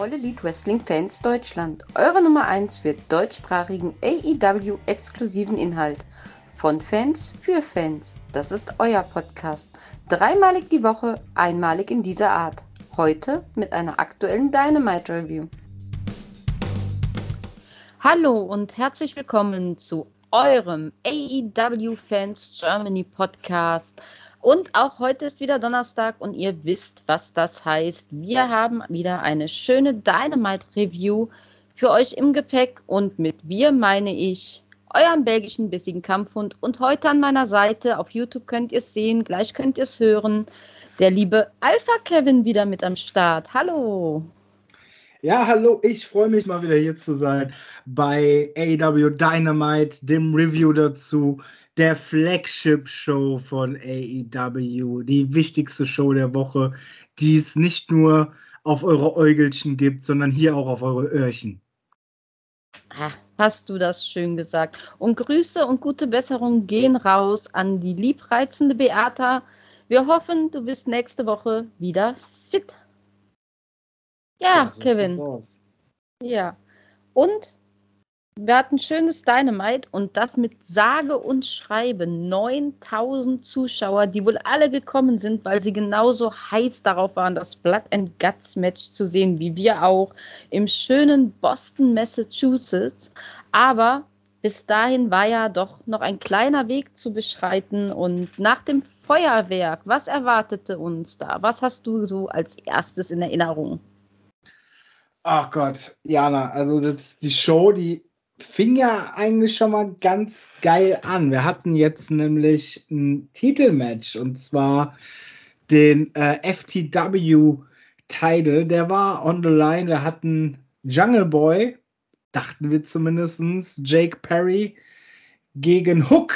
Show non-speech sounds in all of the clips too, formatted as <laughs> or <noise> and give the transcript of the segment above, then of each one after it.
All Elite Wrestling Fans Deutschland. Eure Nummer 1 für deutschsprachigen AEW exklusiven Inhalt. Von Fans für Fans. Das ist euer Podcast. Dreimalig die Woche, einmalig in dieser Art. Heute mit einer aktuellen Dynamite Review. Hallo und herzlich willkommen zu eurem AEW Fans Germany Podcast. Und auch heute ist wieder Donnerstag und ihr wisst, was das heißt. Wir haben wieder eine schöne Dynamite Review für euch im Gepäck und mit wir meine ich euren belgischen bissigen Kampfhund. Und heute an meiner Seite auf YouTube könnt ihr es sehen, gleich könnt ihr es hören. Der liebe Alpha Kevin wieder mit am Start. Hallo. Ja, hallo, ich freue mich mal wieder hier zu sein bei AEW Dynamite, dem Review dazu der Flagship-Show von AEW, die wichtigste Show der Woche, die es nicht nur auf eure Äugelchen gibt, sondern hier auch auf eure Öhrchen. Ah, hast du das schön gesagt. Und Grüße und gute Besserung gehen raus an die liebreizende Beata. Wir hoffen, du bist nächste Woche wieder fit. Ja, ja so Kevin. Ja. Und wir hatten schönes Dynamite und das mit sage und schreibe 9000 Zuschauer, die wohl alle gekommen sind, weil sie genauso heiß darauf waren, das Blood and Guts Match zu sehen, wie wir auch im schönen Boston, Massachusetts. Aber bis dahin war ja doch noch ein kleiner Weg zu beschreiten und nach dem Feuerwerk, was erwartete uns da? Was hast du so als erstes in Erinnerung? Ach Gott, Jana, also das, die Show, die fing ja eigentlich schon mal ganz geil an. Wir hatten jetzt nämlich ein Titelmatch und zwar den äh, FTW-Title. Der war on the line. Wir hatten Jungle Boy, dachten wir zumindest, Jake Perry gegen Hook.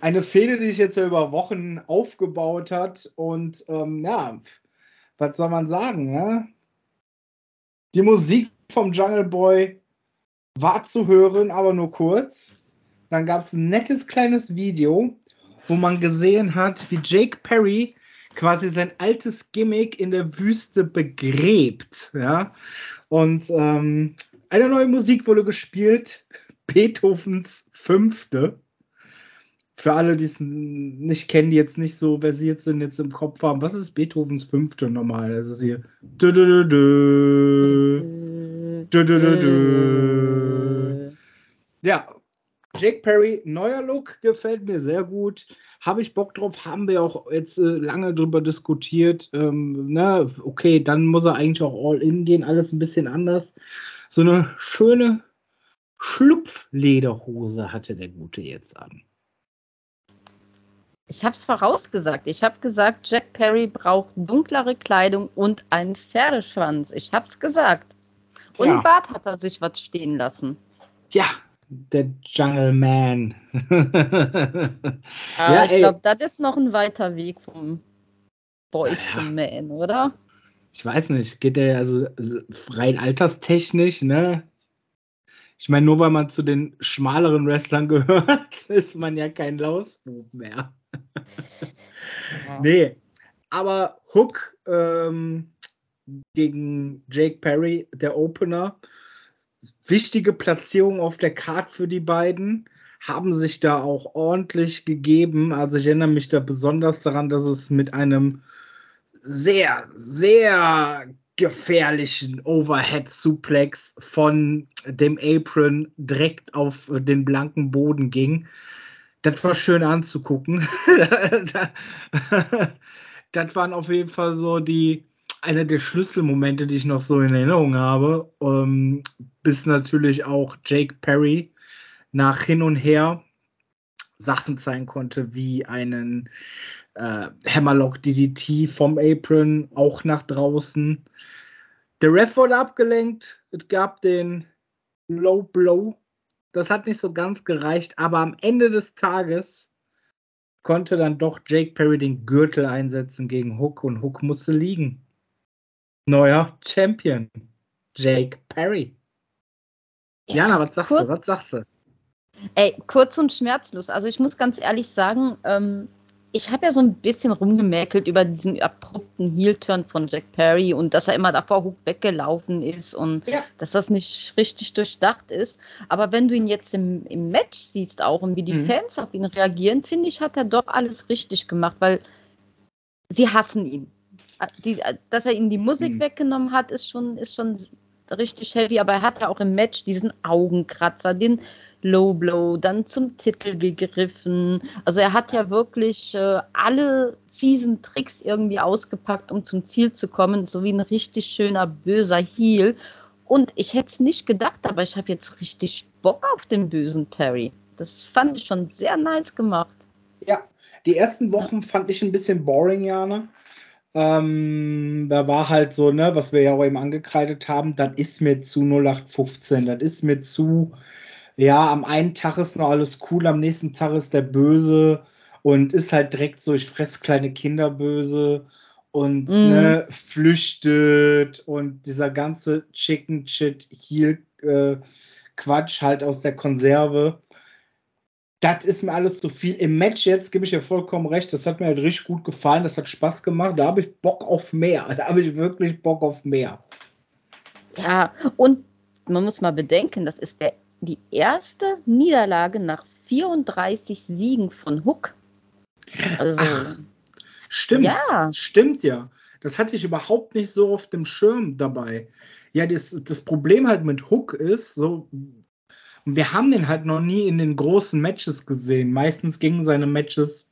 Eine Fehde, die sich jetzt über Wochen aufgebaut hat. Und ähm, ja, was soll man sagen? Ne? Die Musik vom Jungle Boy war zu hören, aber nur kurz. Dann gab es ein nettes kleines Video, wo man gesehen hat, wie Jake Perry quasi sein altes Gimmick in der Wüste begräbt. Ja? Und ähm, eine neue Musik wurde gespielt, Beethovens Fünfte. Für alle, die es nicht kennen, die jetzt nicht so versiert sind, jetzt im Kopf haben, was ist Beethovens Fünfte nochmal? Das ist hier. Dö, dö, dö, dö, dö, dö, dö. Ja, Jake Perry, neuer Look, gefällt mir sehr gut. Habe ich Bock drauf, haben wir auch jetzt äh, lange drüber diskutiert. Ähm, na, okay, dann muss er eigentlich auch all in gehen, alles ein bisschen anders. So eine schöne Schlupflederhose hatte der Gute jetzt an. Ich habe es vorausgesagt. Ich habe gesagt, Jack Perry braucht dunklere Kleidung und einen Pferdeschwanz. Ich habe es gesagt. Und ja. im Bart hat er sich was stehen lassen. Ja, der Jungle Man. <laughs> ja, ja, ich glaube, das ist noch ein weiter Weg vom Boy ja. zum Man, oder? Ich weiß nicht, geht der also rein alterstechnisch, ne? Ich meine, nur weil man zu den schmaleren Wrestlern <laughs> gehört, ist man ja kein Lausbub mehr. ja. Nee, aber Hook ähm, gegen Jake Perry, der Opener, wichtige Platzierung auf der Card für die beiden, haben sich da auch ordentlich gegeben. Also ich erinnere mich da besonders daran, dass es mit einem sehr, sehr gefährlichen Overhead-Suplex von dem Apron direkt auf den blanken Boden ging. Das war schön anzugucken. <laughs> das waren auf jeden Fall so die, einer der Schlüsselmomente, die ich noch so in Erinnerung habe, ähm, bis natürlich auch Jake Perry nach hin und her Sachen zeigen konnte, wie einen äh, Hammerlock DDT vom Apron auch nach draußen. Der Ref wurde abgelenkt. Es gab den Low Blow. Das hat nicht so ganz gereicht, aber am Ende des Tages konnte dann doch Jake Perry den Gürtel einsetzen gegen Hook und Hook musste liegen neuer Champion. Jake Perry. Ja, Jana, was sagst du? Was sagst du? Ey, kurz und schmerzlos. Also ich muss ganz ehrlich sagen, ähm, ich habe ja so ein bisschen rumgemäkelt über diesen abrupten Heel-Turn von Jack Perry und dass er immer davor weggelaufen ist und ja. dass das nicht richtig durchdacht ist. Aber wenn du ihn jetzt im, im Match siehst auch und wie die mhm. Fans auf ihn reagieren, finde ich, hat er doch alles richtig gemacht, weil sie hassen ihn. Die, dass er ihnen die Musik mhm. weggenommen hat, ist schon, ist schon richtig heavy, aber er hat ja auch im Match diesen Augenkratzer, den Low Blow, dann zum Titel gegriffen. Also er hat ja wirklich äh, alle fiesen Tricks irgendwie ausgepackt, um zum Ziel zu kommen, so wie ein richtig schöner böser Heel. Und ich hätte es nicht gedacht, aber ich habe jetzt richtig Bock auf den bösen Perry. Das fand ich schon sehr nice gemacht. Ja, die ersten Wochen fand ich ein bisschen boring, Jana. Ähm, da war halt so, ne, was wir ja auch eben angekreidet haben, das ist mir zu 0815, das ist mir zu ja, am einen Tag ist noch alles cool, am nächsten Tag ist der böse und ist halt direkt so, ich fress kleine Kinder böse und mm. ne, flüchtet und dieser ganze Chicken Shit hier äh, Quatsch halt aus der Konserve. Das ist mir alles zu viel. Im Match jetzt gebe ich dir vollkommen recht. Das hat mir halt richtig gut gefallen. Das hat Spaß gemacht. Da habe ich Bock auf mehr. <laughs> Da habe ich wirklich Bock auf mehr. Ja, und man muss mal bedenken, das ist der die erste Niederlage nach 34 Siegen von Hook. Also, Ach, stimmt, ja. stimmt ja. Das hatte ich überhaupt nicht so auf dem Schirm dabei. Ja, das, das Problem halt mit Hook ist, so, wir haben den halt noch nie in den großen Matches gesehen. Meistens gingen seine Matches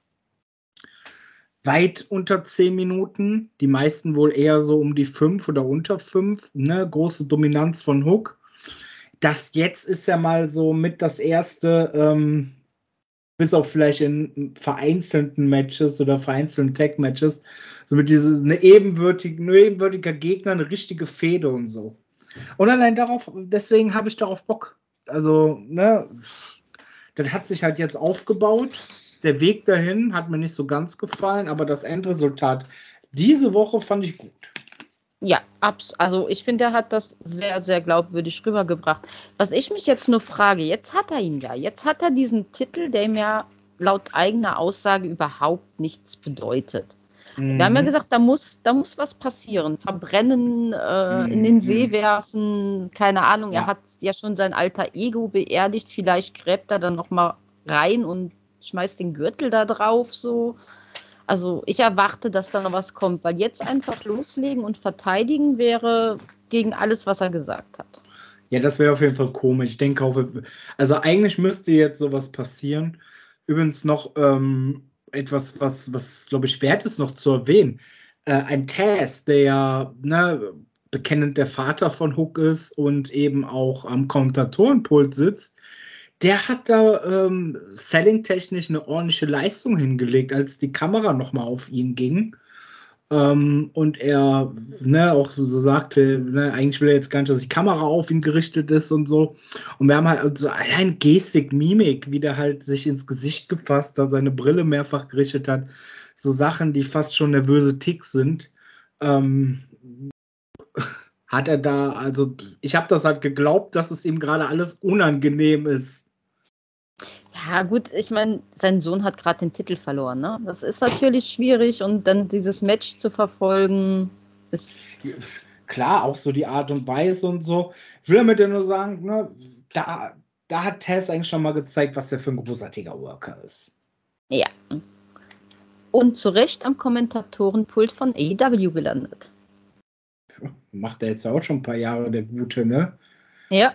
weit unter 10 Minuten. Die meisten wohl eher so um die 5 oder unter 5. Ne? Große Dominanz von Hook das jetzt ist ja mal so mit das erste, ähm, bis auf vielleicht in vereinzelten Matches oder vereinzelten Tag-Matches, so mit dieses eine ebenwürdige, ein ebenwürdiger Gegner, eine richtige Fehde und so. Und allein darauf, deswegen habe ich darauf Bock. Also, ne, das hat sich halt jetzt aufgebaut. Der Weg dahin hat mir nicht so ganz gefallen, aber das Endresultat diese Woche fand ich gut. Ja, also ich finde, er hat das sehr, sehr glaubwürdig rübergebracht. Was ich mich jetzt nur frage, jetzt hat er ihn ja, jetzt hat er diesen Titel, der ihm ja laut eigener Aussage überhaupt nichts bedeutet. Mhm. Wir haben ja mhm. gesagt, da muss, da muss was passieren. Verbrennen, äh, mhm. in den See mhm. werfen, keine Ahnung. Ja. Er hat ja schon sein alter Ego beerdigt. Vielleicht gräbt er dann nochmal rein und schmeißt den Gürtel da drauf so. Also ich erwarte, dass da noch was kommt, weil jetzt einfach loslegen und verteidigen wäre gegen alles, was er gesagt hat. Ja, das wäre auf jeden Fall komisch. Ich denke also eigentlich müsste jetzt sowas passieren. Übrigens noch ähm, etwas, was, was glaube ich, wert ist noch zu erwähnen. Äh, ein Taz, der ja ne, bekennend der Vater von Hook ist und eben auch am Kommentatorenpult sitzt, der hat da ähm, selling-technisch eine ordentliche Leistung hingelegt, als die Kamera nochmal auf ihn ging. Ähm, und er ne, auch so, so sagte, ne, eigentlich will er jetzt gar nicht, dass die Kamera auf ihn gerichtet ist und so. Und wir haben halt also allein Gestik, Mimik, wie der halt sich ins Gesicht gefasst hat, seine Brille mehrfach gerichtet hat. So Sachen, die fast schon nervöse Ticks sind. Ähm, hat er da, also ich habe das halt geglaubt, dass es ihm gerade alles unangenehm ist. Ja, gut, ich meine, sein Sohn hat gerade den Titel verloren. Ne? Das ist natürlich schwierig und dann dieses Match zu verfolgen ist. Klar, auch so die Art und Weise und so. Ich will damit ja nur sagen, ne, da, da hat Tess eigentlich schon mal gezeigt, was er für ein großartiger Worker ist. Ja. Und zu Recht am Kommentatorenpult von AEW gelandet. Macht er jetzt auch schon ein paar Jahre, der Gute, ne? Ja.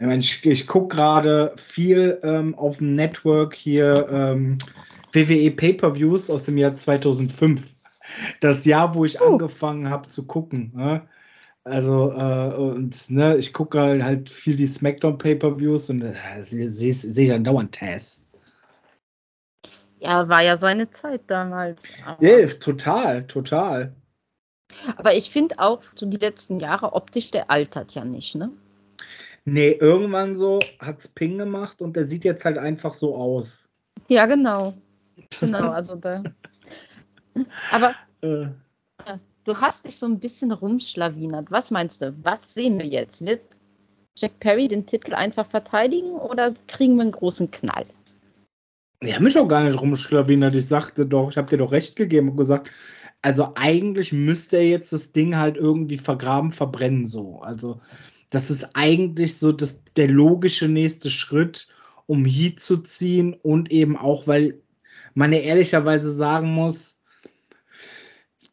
Ich, ich, ich gucke gerade viel ähm, auf dem Network hier ähm, WWE Pay-Per-Views aus dem Jahr 2005. Das Jahr, wo ich uh. angefangen habe zu gucken. Ne? Also, äh, und ne, ich gucke halt, halt viel die SmackDown Pay-Per-Views und äh, sehe seh ich dann dauernd Taz. Ja, war ja seine Zeit damals. Ja, total, total. Aber ich finde auch, so die letzten Jahre optisch, der altert ja nicht, ne? Nee, irgendwann so hat es Ping gemacht und der sieht jetzt halt einfach so aus. Ja, genau. <laughs> Genau, also da. Aber äh. du hast dich so ein bisschen rumschlawinert. Was meinst du? Was sehen wir jetzt? Wird Jack Perry den Titel einfach verteidigen oder kriegen wir einen großen Knall? Ich habe mich auch gar nicht rumschlawinert. Ich sagte doch, ich habe dir doch recht gegeben und gesagt, also eigentlich müsste er jetzt das Ding halt irgendwie vergraben, verbrennen so. Also das ist eigentlich so das, der logische nächste Schritt, um Heat zu ziehen und eben auch, weil man ja ehrlicherweise sagen muss,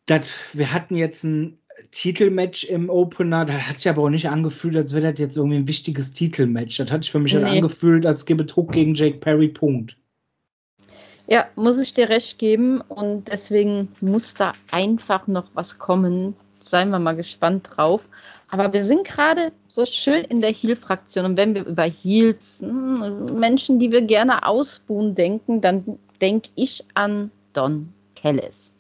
dass wir hatten jetzt ein Titelmatch im Opener, das hat sich aber auch nicht angefühlt, als wäre das jetzt irgendwie ein wichtiges Titelmatch. Das hat sich für mich halt nee. halt angefühlt, als gäbe Druck gegen Jake Perry, Punkt. Ja, muss ich dir recht geben und deswegen muss da einfach noch was kommen. Seien wir mal gespannt drauf. Aber wir sind gerade so schön in der Heal-Fraktion und wenn wir über Heals, hm, Menschen, die wir gerne ausbuhen, denken, dann denke ich an Don Kellis.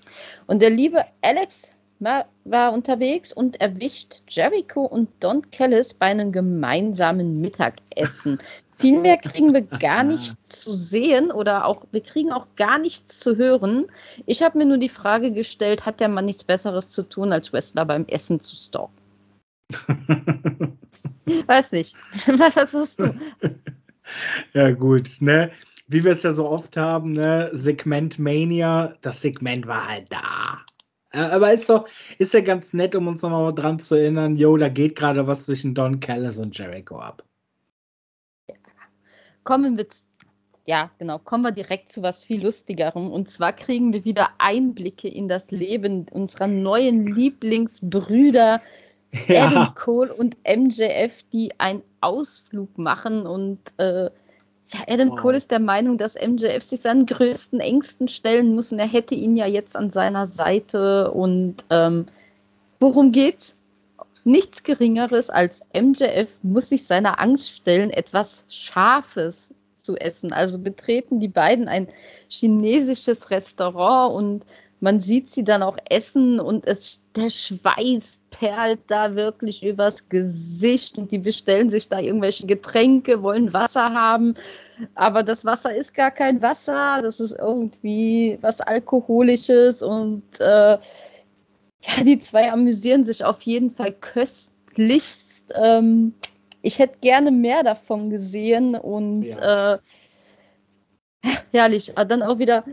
Und der liebe Alex war unterwegs und erwischt Jericho und Don Kellis bei einem gemeinsamen Mittagessen. Viel mehr kriegen wir gar nicht <laughs> zu sehen oder auch, wir kriegen auch gar nichts zu hören. Ich habe mir nur die Frage gestellt, hat der Mann nichts Besseres zu tun, als Wrestler beim Essen zu stalken? <laughs> Weiß nicht. <laughs> Was hast du? Ja, gut, ne? Wie wir es ja so oft haben, ne? Segment Mania, das Segment war halt da. Aber ist doch, ist ja ganz nett, um uns nochmal dran zu erinnern, yo, da geht gerade was zwischen Don Callis und Jericho ab kommen wir, ja, genau, kommen wir direkt zu was viel Lustigerem. Und zwar kriegen wir wieder Einblicke in das Leben unserer neuen Lieblingsbrüder <laughs> ja. Adam Cole und MJF, die einen Ausflug machen. Und äh, ja, Adam wow. Cole ist der Meinung, dass MJF sich seinen größten Ängsten stellen muss. Und er hätte ihn ja jetzt an seiner Seite. Und ähm, worum geht's? Nichts Geringeres als MJF muss sich seiner Angst stellen, etwas Scharfes zu essen. Also betreten die beiden ein chinesisches Restaurant und man sieht sie dann auch essen und es, der Schweiß perlt da wirklich übers Gesicht und die bestellen sich da irgendwelche Getränke, wollen Wasser haben, aber das Wasser ist gar kein Wasser, das ist irgendwie was Alkoholisches und äh, ja, die zwei amüsieren sich auf jeden Fall köstlichst. Ähm, ich hätte gerne mehr davon gesehen und ja. äh, herrlich. Aber dann auch wieder,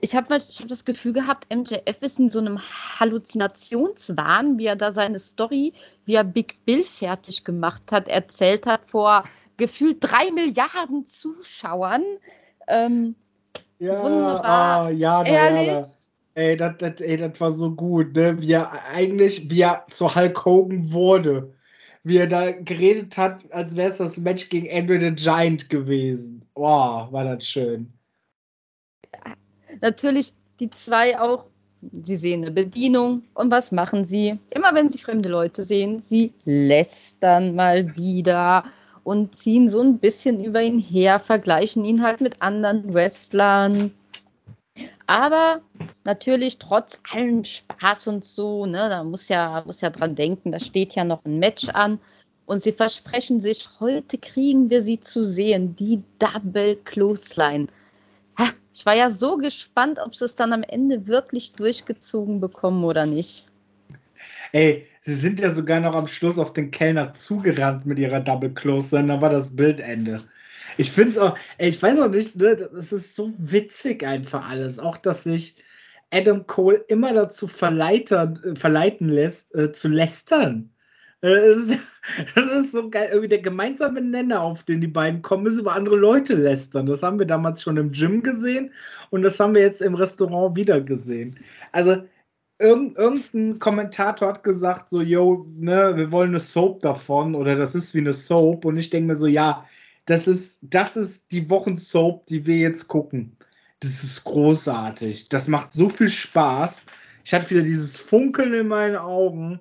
ich habe hab das Gefühl gehabt, MJF ist in so einem Halluzinationswahn, wie er da seine Story, wie er Big Bill fertig gemacht hat, erzählt hat vor gefühlt drei Milliarden Zuschauern. Ähm, ja, wunderbar. Ah, ja, ehrlich. Ja, Ey, das, das, ey, das war so gut, ne? Wie er eigentlich, wie er zu Hulk Hogan wurde. Wie er da geredet hat, als wäre es das Match gegen Andrew the Giant gewesen. Boah, war das schön. Natürlich, die zwei auch, sie sehen eine Bedienung. Und was machen sie? Immer wenn sie fremde Leute sehen, sie lästern mal wieder und ziehen so ein bisschen über ihn her, vergleichen ihn halt mit anderen Wrestlern. Aber natürlich trotz allem Spaß und so, ne, da muss ja, muss ja dran denken, da steht ja noch ein Match an. Und sie versprechen sich, heute kriegen wir sie zu sehen, die Double Clothesline. Ich war ja so gespannt, ob sie es dann am Ende wirklich durchgezogen bekommen oder nicht. Ey, sie sind ja sogar noch am Schluss auf den Kellner zugerannt mit ihrer Double Clothesline, da war das Bildende. Ich finde es auch, ey, ich weiß auch nicht, ne, das ist so witzig einfach alles. Auch, dass sich Adam Cole immer dazu verleiten, verleiten lässt, äh, zu lästern. Äh, das, ist, <laughs> das ist so geil. Irgendwie der gemeinsame Nenner, auf den die beiden kommen, ist über andere Leute lästern. Das haben wir damals schon im Gym gesehen und das haben wir jetzt im Restaurant wieder gesehen. Also, irgendein Kommentator hat gesagt, so, yo, ne, wir wollen eine Soap davon oder das ist wie eine Soap. Und ich denke mir so, ja, das ist, das ist die Wochensoap, die wir jetzt gucken. Das ist großartig. Das macht so viel Spaß. Ich hatte wieder dieses Funkeln in meinen Augen,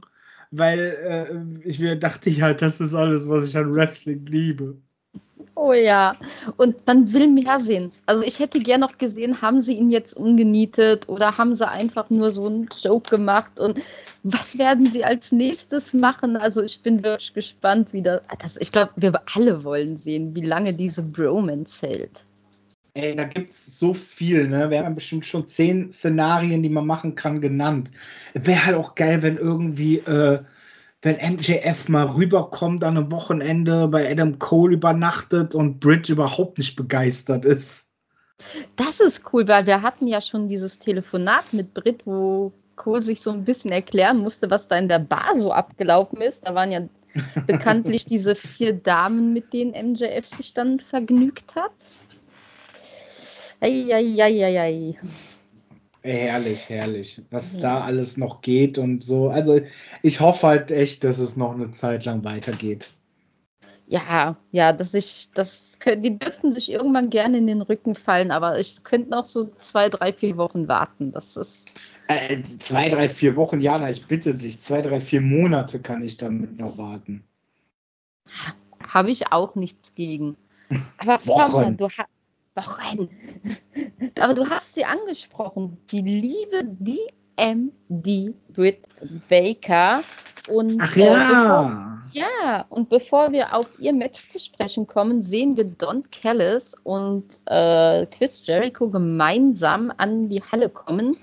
weil äh, ich mir dachte, ja, das ist alles, was ich an Wrestling liebe. Oh ja, und man will mehr sehen. Also ich hätte gern noch gesehen, haben sie ihn jetzt umgenietet oder haben sie einfach nur so einen Joke gemacht und was werden sie als nächstes machen? Also ich bin wirklich gespannt, wie das. ich glaube, wir alle wollen sehen, wie lange diese Bromance hält. Ey, da gibt es so viel, ne? Wir haben bestimmt schon zehn Szenarien, die man machen kann, genannt. Wäre halt auch geil, wenn irgendwie, äh, wenn MJF mal rüberkommt an einem Wochenende, bei Adam Cole übernachtet und Britt überhaupt nicht begeistert ist. Das ist cool, weil wir hatten ja schon dieses Telefonat mit Brit, wo Cole sich so ein bisschen erklären musste, was da in der Bar so abgelaufen ist. Da waren ja bekanntlich <laughs> diese vier Damen, mit denen MJF sich dann vergnügt hat. Eieieiei. Herrlich, herrlich. Was ja. da alles noch geht und so. Also ich hoffe halt echt, dass es noch eine Zeit lang weitergeht. Ja, ja, dass ich, das die dürften sich irgendwann gerne in den Rücken fallen, aber ich könnte noch so zwei, drei, vier Wochen warten. Das ist. Äh, zwei, drei, vier Wochen, Jana, ich bitte dich, zwei, drei, vier Monate kann ich damit noch warten. Habe ich auch nichts gegen. Aber Wochen. Mal, du hast Wochen. Aber du hast sie angesprochen, die liebe DMD Britt Baker. Und, Ach ja. Äh, bevor, ja, und bevor wir auf ihr Match zu sprechen kommen, sehen wir Don Callis und äh, Chris Jericho gemeinsam an die Halle kommen.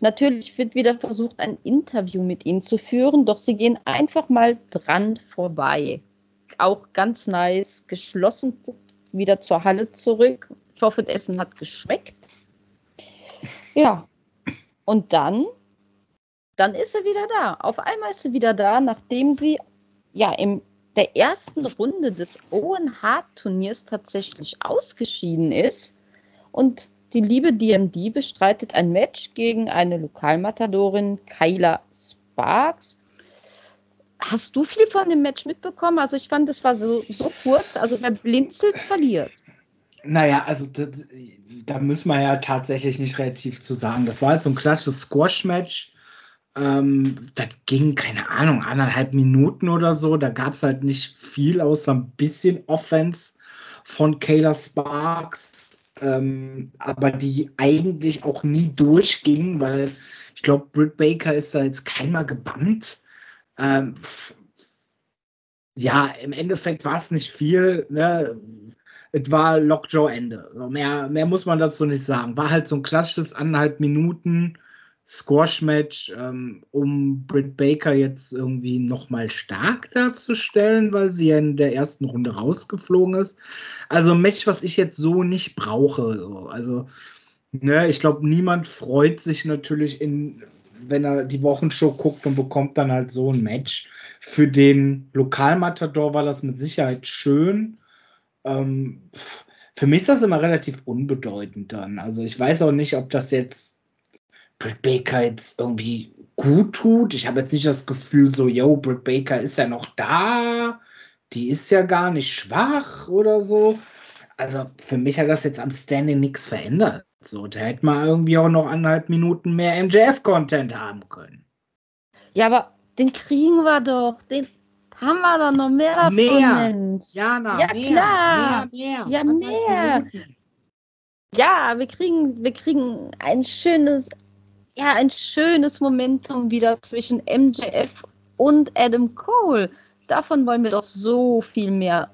Natürlich wird wieder versucht, ein Interview mit ihnen zu führen, doch sie gehen einfach mal dran vorbei. Auch ganz nice, geschlossen wieder zur Halle zurück. Ich hoffe, das Essen hat geschmeckt. Ja, und dann, dann ist sie wieder da. Auf einmal ist sie wieder da, nachdem sie ja in der ersten Runde des Owen Hart Turniers tatsächlich ausgeschieden ist. Und die liebe DMD bestreitet ein Match gegen eine Lokalmatadorin, Kyla Sparks. Hast du viel von dem Match mitbekommen? Also ich fand, es war so, so kurz. Also wer blinzelt, verliert. Naja, also das, da müssen wir ja tatsächlich nicht relativ zu sagen. Das war halt so ein klassisches Squash-Match. Ähm, das ging, keine Ahnung, anderthalb Minuten oder so. Da gab es halt nicht viel, außer ein bisschen Offense von Kayla Sparks. Ähm, aber die eigentlich auch nie durchging, weil ich glaube, Britt Baker ist da jetzt keinmal gebannt. Ähm, ja, im Endeffekt war es nicht viel. Ne? Es war Lockjaw-Ende. So, mehr, mehr muss man dazu nicht sagen. War halt so ein klassisches anderthalb Minuten Squash-Match, ähm, um Britt Baker jetzt irgendwie nochmal stark darzustellen, weil sie ja in der ersten Runde rausgeflogen ist. Also ein Match, was ich jetzt so nicht brauche. So. Also, ne, ich glaube, niemand freut sich natürlich in wenn er die Wochenshow guckt und bekommt dann halt so ein Match. Für den Lokalmatador war das mit Sicherheit schön. Ähm, für mich ist das immer relativ unbedeutend dann. Also ich weiß auch nicht, ob das jetzt Britt Baker jetzt irgendwie gut tut. Ich habe jetzt nicht das Gefühl, so, yo, Britt Baker ist ja noch da. Die ist ja gar nicht schwach oder so. Also für mich hat das jetzt am Standing nichts verändert. So, da hätte man irgendwie auch noch anderthalb Minuten mehr MJF-Content haben können. Ja, aber den kriegen wir doch. Den haben wir doch noch mehr davon, mehr. Mensch. Jana, ja, mehr, klar. Mehr, mehr. Ja, mehr. Ja, wir kriegen, wir kriegen ein schönes, ja, ein schönes Momentum wieder zwischen MJF und Adam Cole. Davon wollen wir doch so viel mehr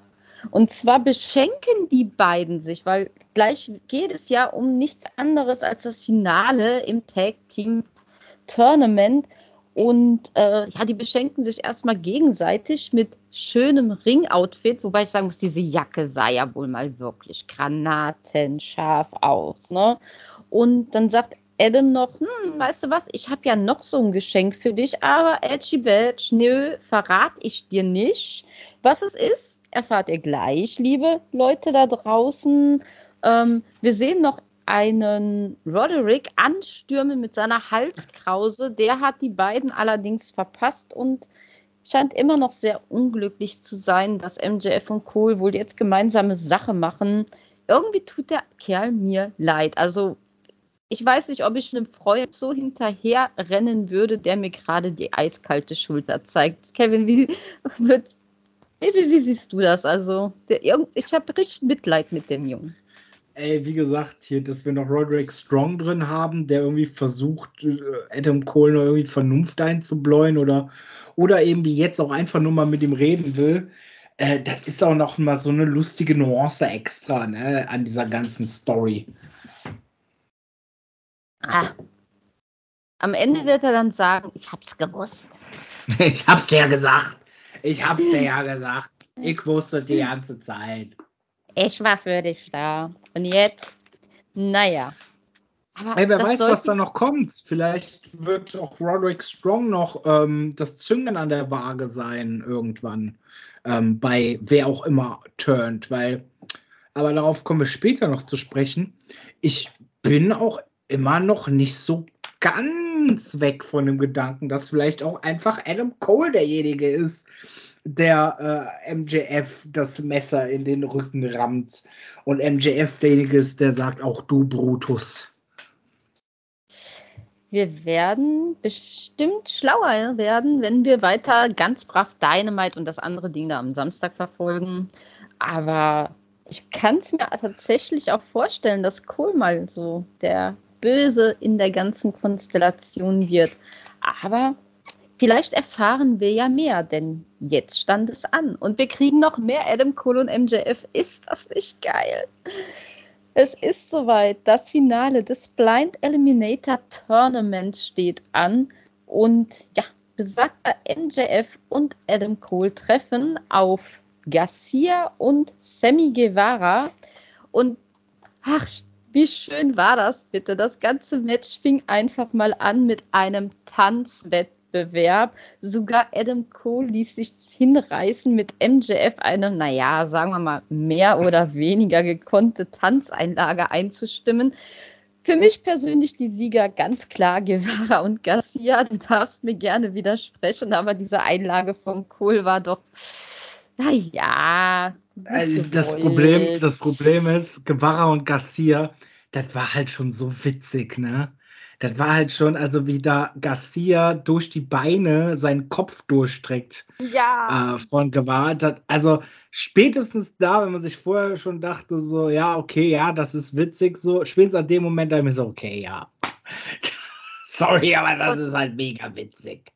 und zwar beschenken die beiden sich, weil gleich geht es ja um nichts anderes als das Finale im Tag Team Tournament. Und äh, ja, die beschenken sich erstmal gegenseitig mit schönem Ring-Outfit, wobei ich sagen muss, diese Jacke sah ja wohl mal wirklich granatenscharf aus. Ne? Und dann sagt Adam noch, hm, weißt du was, ich habe ja noch so ein Geschenk für dich, aber Edgy Badge, nö, verrate ich dir nicht. Was es ist, erfahrt ihr gleich, liebe Leute da draußen. Ähm, wir sehen noch einen Roderick anstürmen mit seiner Halskrause. Der hat die beiden allerdings verpasst und scheint immer noch sehr unglücklich zu sein, dass MJF und Cole wohl jetzt gemeinsame Sache machen. Irgendwie tut der Kerl mir leid. Also ich weiß nicht, ob ich einem Freund so hinterher rennen würde, der mir gerade die eiskalte Schulter zeigt. Kevin, wie <laughs> wird wie, wie, wie siehst du das? Also, der, ich habe richtig Mitleid mit dem Jungen. Ey, wie gesagt, hier, dass wir noch Roderick Strong drin haben, der irgendwie versucht, äh, Adam Cole noch irgendwie Vernunft einzubläuen oder, oder eben wie jetzt auch einfach nur mal mit ihm reden will. Äh, das ist auch noch mal so eine lustige Nuance extra ne, an dieser ganzen Story. Ah. Am Ende wird er dann sagen, ich hab's gewusst. <laughs> ich hab's dir gesagt. Ich hab's dir ja gesagt. Ich wusste die ganze Zeit. Ich war für dich da. Und jetzt Naja. Aber Ey, wer weiß, was da noch kommt. Vielleicht wird auch Roderick Strong noch ähm, das Zünglein an der Waage sein irgendwann ähm, bei wer auch immer turnt, weil, aber darauf kommen wir später noch zu sprechen. Ich bin auch immer noch nicht so ganz weg von dem Gedanken, dass vielleicht auch einfach Adam Cole derjenige ist, der äh, MJF das Messer in den Rücken rammt und MJF derjenige ist, der sagt, auch du Brutus. Wir werden bestimmt schlauer werden, wenn wir weiter ganz brav Dynamite und das andere Ding da am Samstag verfolgen. Aber ich kann es mir tatsächlich auch vorstellen, dass Cole mal so der Böse in der ganzen Konstellation wird. Aber vielleicht erfahren wir ja mehr, denn jetzt stand es an. Und wir kriegen noch mehr Adam Cole und MJF. Ist das nicht geil? Es ist soweit. Das Finale des Blind Eliminator Tournaments steht an. Und ja, besagter MJF und Adam Cole treffen auf Garcia und Sammy Guevara. Und ach, wie schön war das bitte? Das ganze Match fing einfach mal an mit einem Tanzwettbewerb. Wettbewerb. Sogar Adam Cole ließ sich hinreißen, mit MJF eine, naja, sagen wir mal, mehr oder weniger gekonnte Tanzeinlage einzustimmen. Für mich persönlich die Sieger ganz klar <laughs> Guevara und Garcia. Du darfst mir gerne widersprechen, aber diese Einlage von Cole war doch, naja. Also das Problem, das Problem ist, Guevara und Garcia, das war halt schon so witzig, ne? das war halt schon, also wie da Garcia durch die Beine seinen Kopf durchstreckt. Ja. Äh, von gewartet. Also spätestens da, wenn man sich vorher schon dachte, so, ja, okay, ja, das ist witzig, so, spätestens an dem Moment da mir so, okay, ja. <laughs> Sorry, aber das ist halt mega witzig.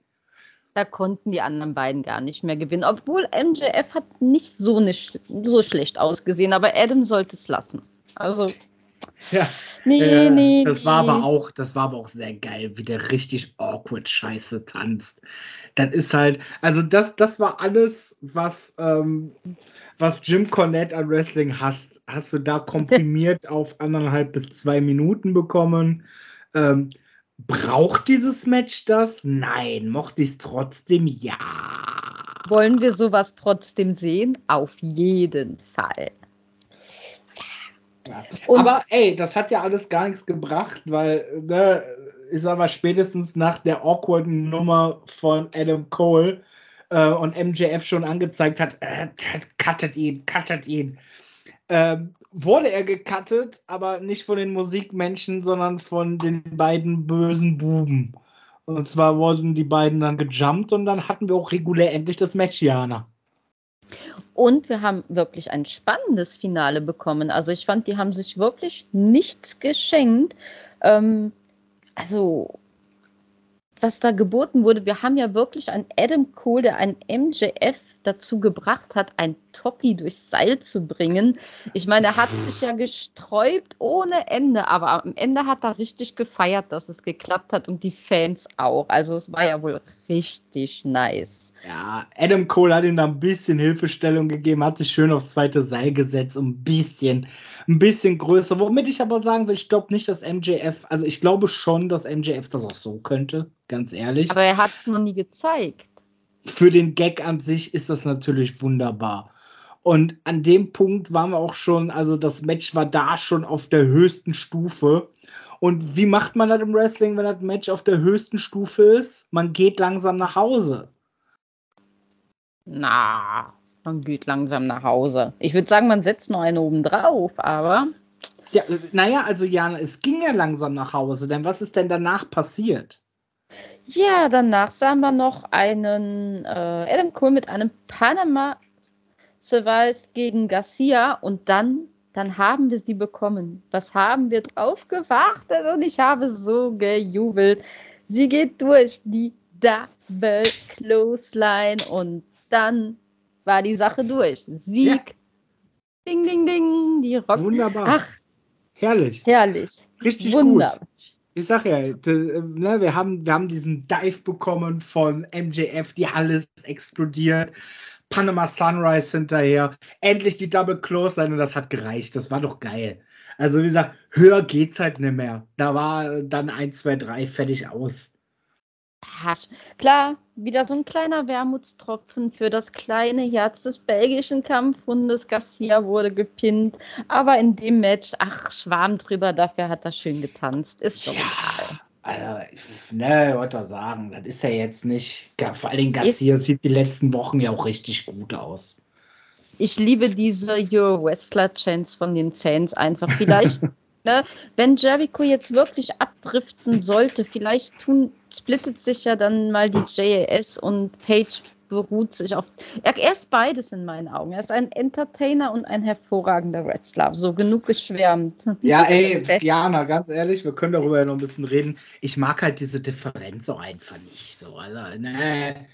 Da konnten die anderen beiden gar nicht mehr gewinnen. Obwohl MJF hat nicht so, nicht so schlecht ausgesehen, aber Adam sollte es lassen. Also ja. Nee, äh, nee, das nee. war aber auch, das war aber auch sehr geil, wie der richtig awkward Scheiße tanzt. Das ist halt, also das, das war alles, was, ähm, was Jim Cornette an Wrestling hast, hast du da <laughs> komprimiert auf anderthalb bis zwei Minuten bekommen. Ähm, braucht dieses Match das? Nein. Mochte ich es trotzdem? Ja. Wollen wir sowas trotzdem sehen? Auf jeden Fall. Aber ey, das hat ja alles gar nichts gebracht, weil, ne, ich sag mal, spätestens nach der awkwarden Nummer von Adam Cole äh, und MJF schon angezeigt hat, äh, cuttet ihn, cuttet ihn. Ähm, wurde er gecuttet, aber nicht von den Musikmenschen, sondern von den beiden bösen Buben. Und zwar wurden die beiden dann gejumpt und dann hatten wir auch regulär endlich das Match, Jana. Und wir haben wirklich ein spannendes Finale bekommen. Also ich fand, die haben sich wirklich nichts geschenkt. Ähm, also was da geboten wurde, wir haben ja wirklich einen Adam Cole, der einen MJF dazu gebracht hat, ein Topi durchs Seil zu bringen. Ich meine, er hat sich ja gesträubt ohne Ende, aber am Ende hat er richtig gefeiert, dass es geklappt hat und die Fans auch. Also es war ja wohl richtig nice. Ja, Adam Cole hat ihm da ein bisschen Hilfestellung gegeben, hat sich schön aufs zweite Seil gesetzt, ein bisschen, ein bisschen größer. Womit ich aber sagen will, ich glaube nicht, dass MJF, also ich glaube schon, dass MJF das auch so könnte, ganz ehrlich. Aber er hat es noch nie gezeigt. Für den Gag an sich ist das natürlich wunderbar. Und an dem Punkt waren wir auch schon, also das Match war da schon auf der höchsten Stufe. Und wie macht man das im Wrestling, wenn das Match auf der höchsten Stufe ist? Man geht langsam nach Hause. Na, man geht langsam nach Hause. Ich würde sagen, man setzt noch einen oben drauf, aber. Ja, naja, also Jana, es ging ja langsam nach Hause, denn was ist denn danach passiert? Ja, danach sahen wir noch einen äh, Adam Cole mit einem Panama Survive gegen Garcia und dann, dann haben wir sie bekommen. Was haben wir drauf gewartet und ich habe so gejubelt. Sie geht durch die Double Clothesline und dann war die Sache durch. Sieg. Ja. Ding, ding, ding. Die Rock. Wunderbar. Ach. Herrlich. Herrlich. Richtig Wunderbar. gut. Ich sag ja, ne, wir, haben, wir haben diesen Dive bekommen von MJF, die alles explodiert. Panama Sunrise hinterher. Endlich die Double Close sein und das hat gereicht. Das war doch geil. Also wie gesagt, höher geht's halt nicht mehr. Da war dann 1, 2, 3 fertig aus. Klar, wieder so ein kleiner Wermutstropfen für das kleine Herz des belgischen Kampfhundes. Garcia wurde gepinnt, aber in dem Match, ach, Schwarm drüber, dafür hat er schön getanzt. Ist doch ja, also, ne, wollte ich sagen, das ist ja jetzt nicht, vor allen Dingen Garcia ist, sieht die letzten Wochen ja auch richtig gut aus. Ich liebe diese Euro-Wrestler-Chants von den Fans einfach. Vielleicht <laughs> Ne? Wenn Jericho jetzt wirklich abdriften sollte, vielleicht tun, splittet sich ja dann mal die JAS und Page beruht sich auf. Er, er ist beides in meinen Augen. Er ist ein Entertainer und ein hervorragender Wrestler. So genug geschwärmt. Ja, <laughs> ey, Jana, ganz ehrlich, wir können darüber ja noch ein bisschen reden. Ich mag halt diese Differenz so einfach nicht. So, also, ne,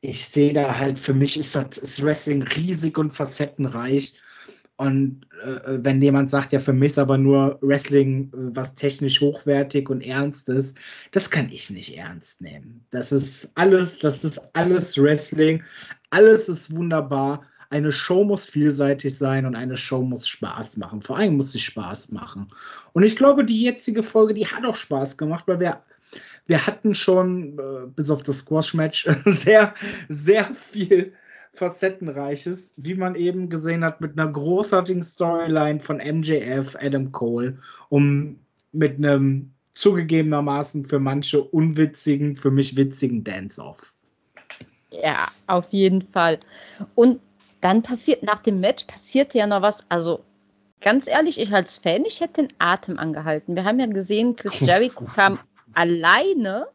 ich sehe da halt, für mich ist das ist Wrestling riesig und facettenreich. Und äh, wenn jemand sagt, ja, für mich ist aber nur Wrestling, äh, was technisch hochwertig und ernst ist, das kann ich nicht ernst nehmen. Das ist alles, das ist alles Wrestling. Alles ist wunderbar. Eine Show muss vielseitig sein und eine Show muss Spaß machen. Vor allem muss sie Spaß machen. Und ich glaube, die jetzige Folge, die hat auch Spaß gemacht, weil wir wir hatten schon, äh, bis auf das Squash-Match, <laughs> sehr, sehr viel facettenreiches, wie man eben gesehen hat, mit einer großartigen Storyline von MJF, Adam Cole, um mit einem zugegebenermaßen für manche unwitzigen, für mich witzigen Dance-Off. Ja, auf jeden Fall. Und dann passiert, nach dem Match passierte ja noch was, also ganz ehrlich, ich als Fan, ich hätte den Atem angehalten. Wir haben ja gesehen, Chris <laughs> Jericho kam alleine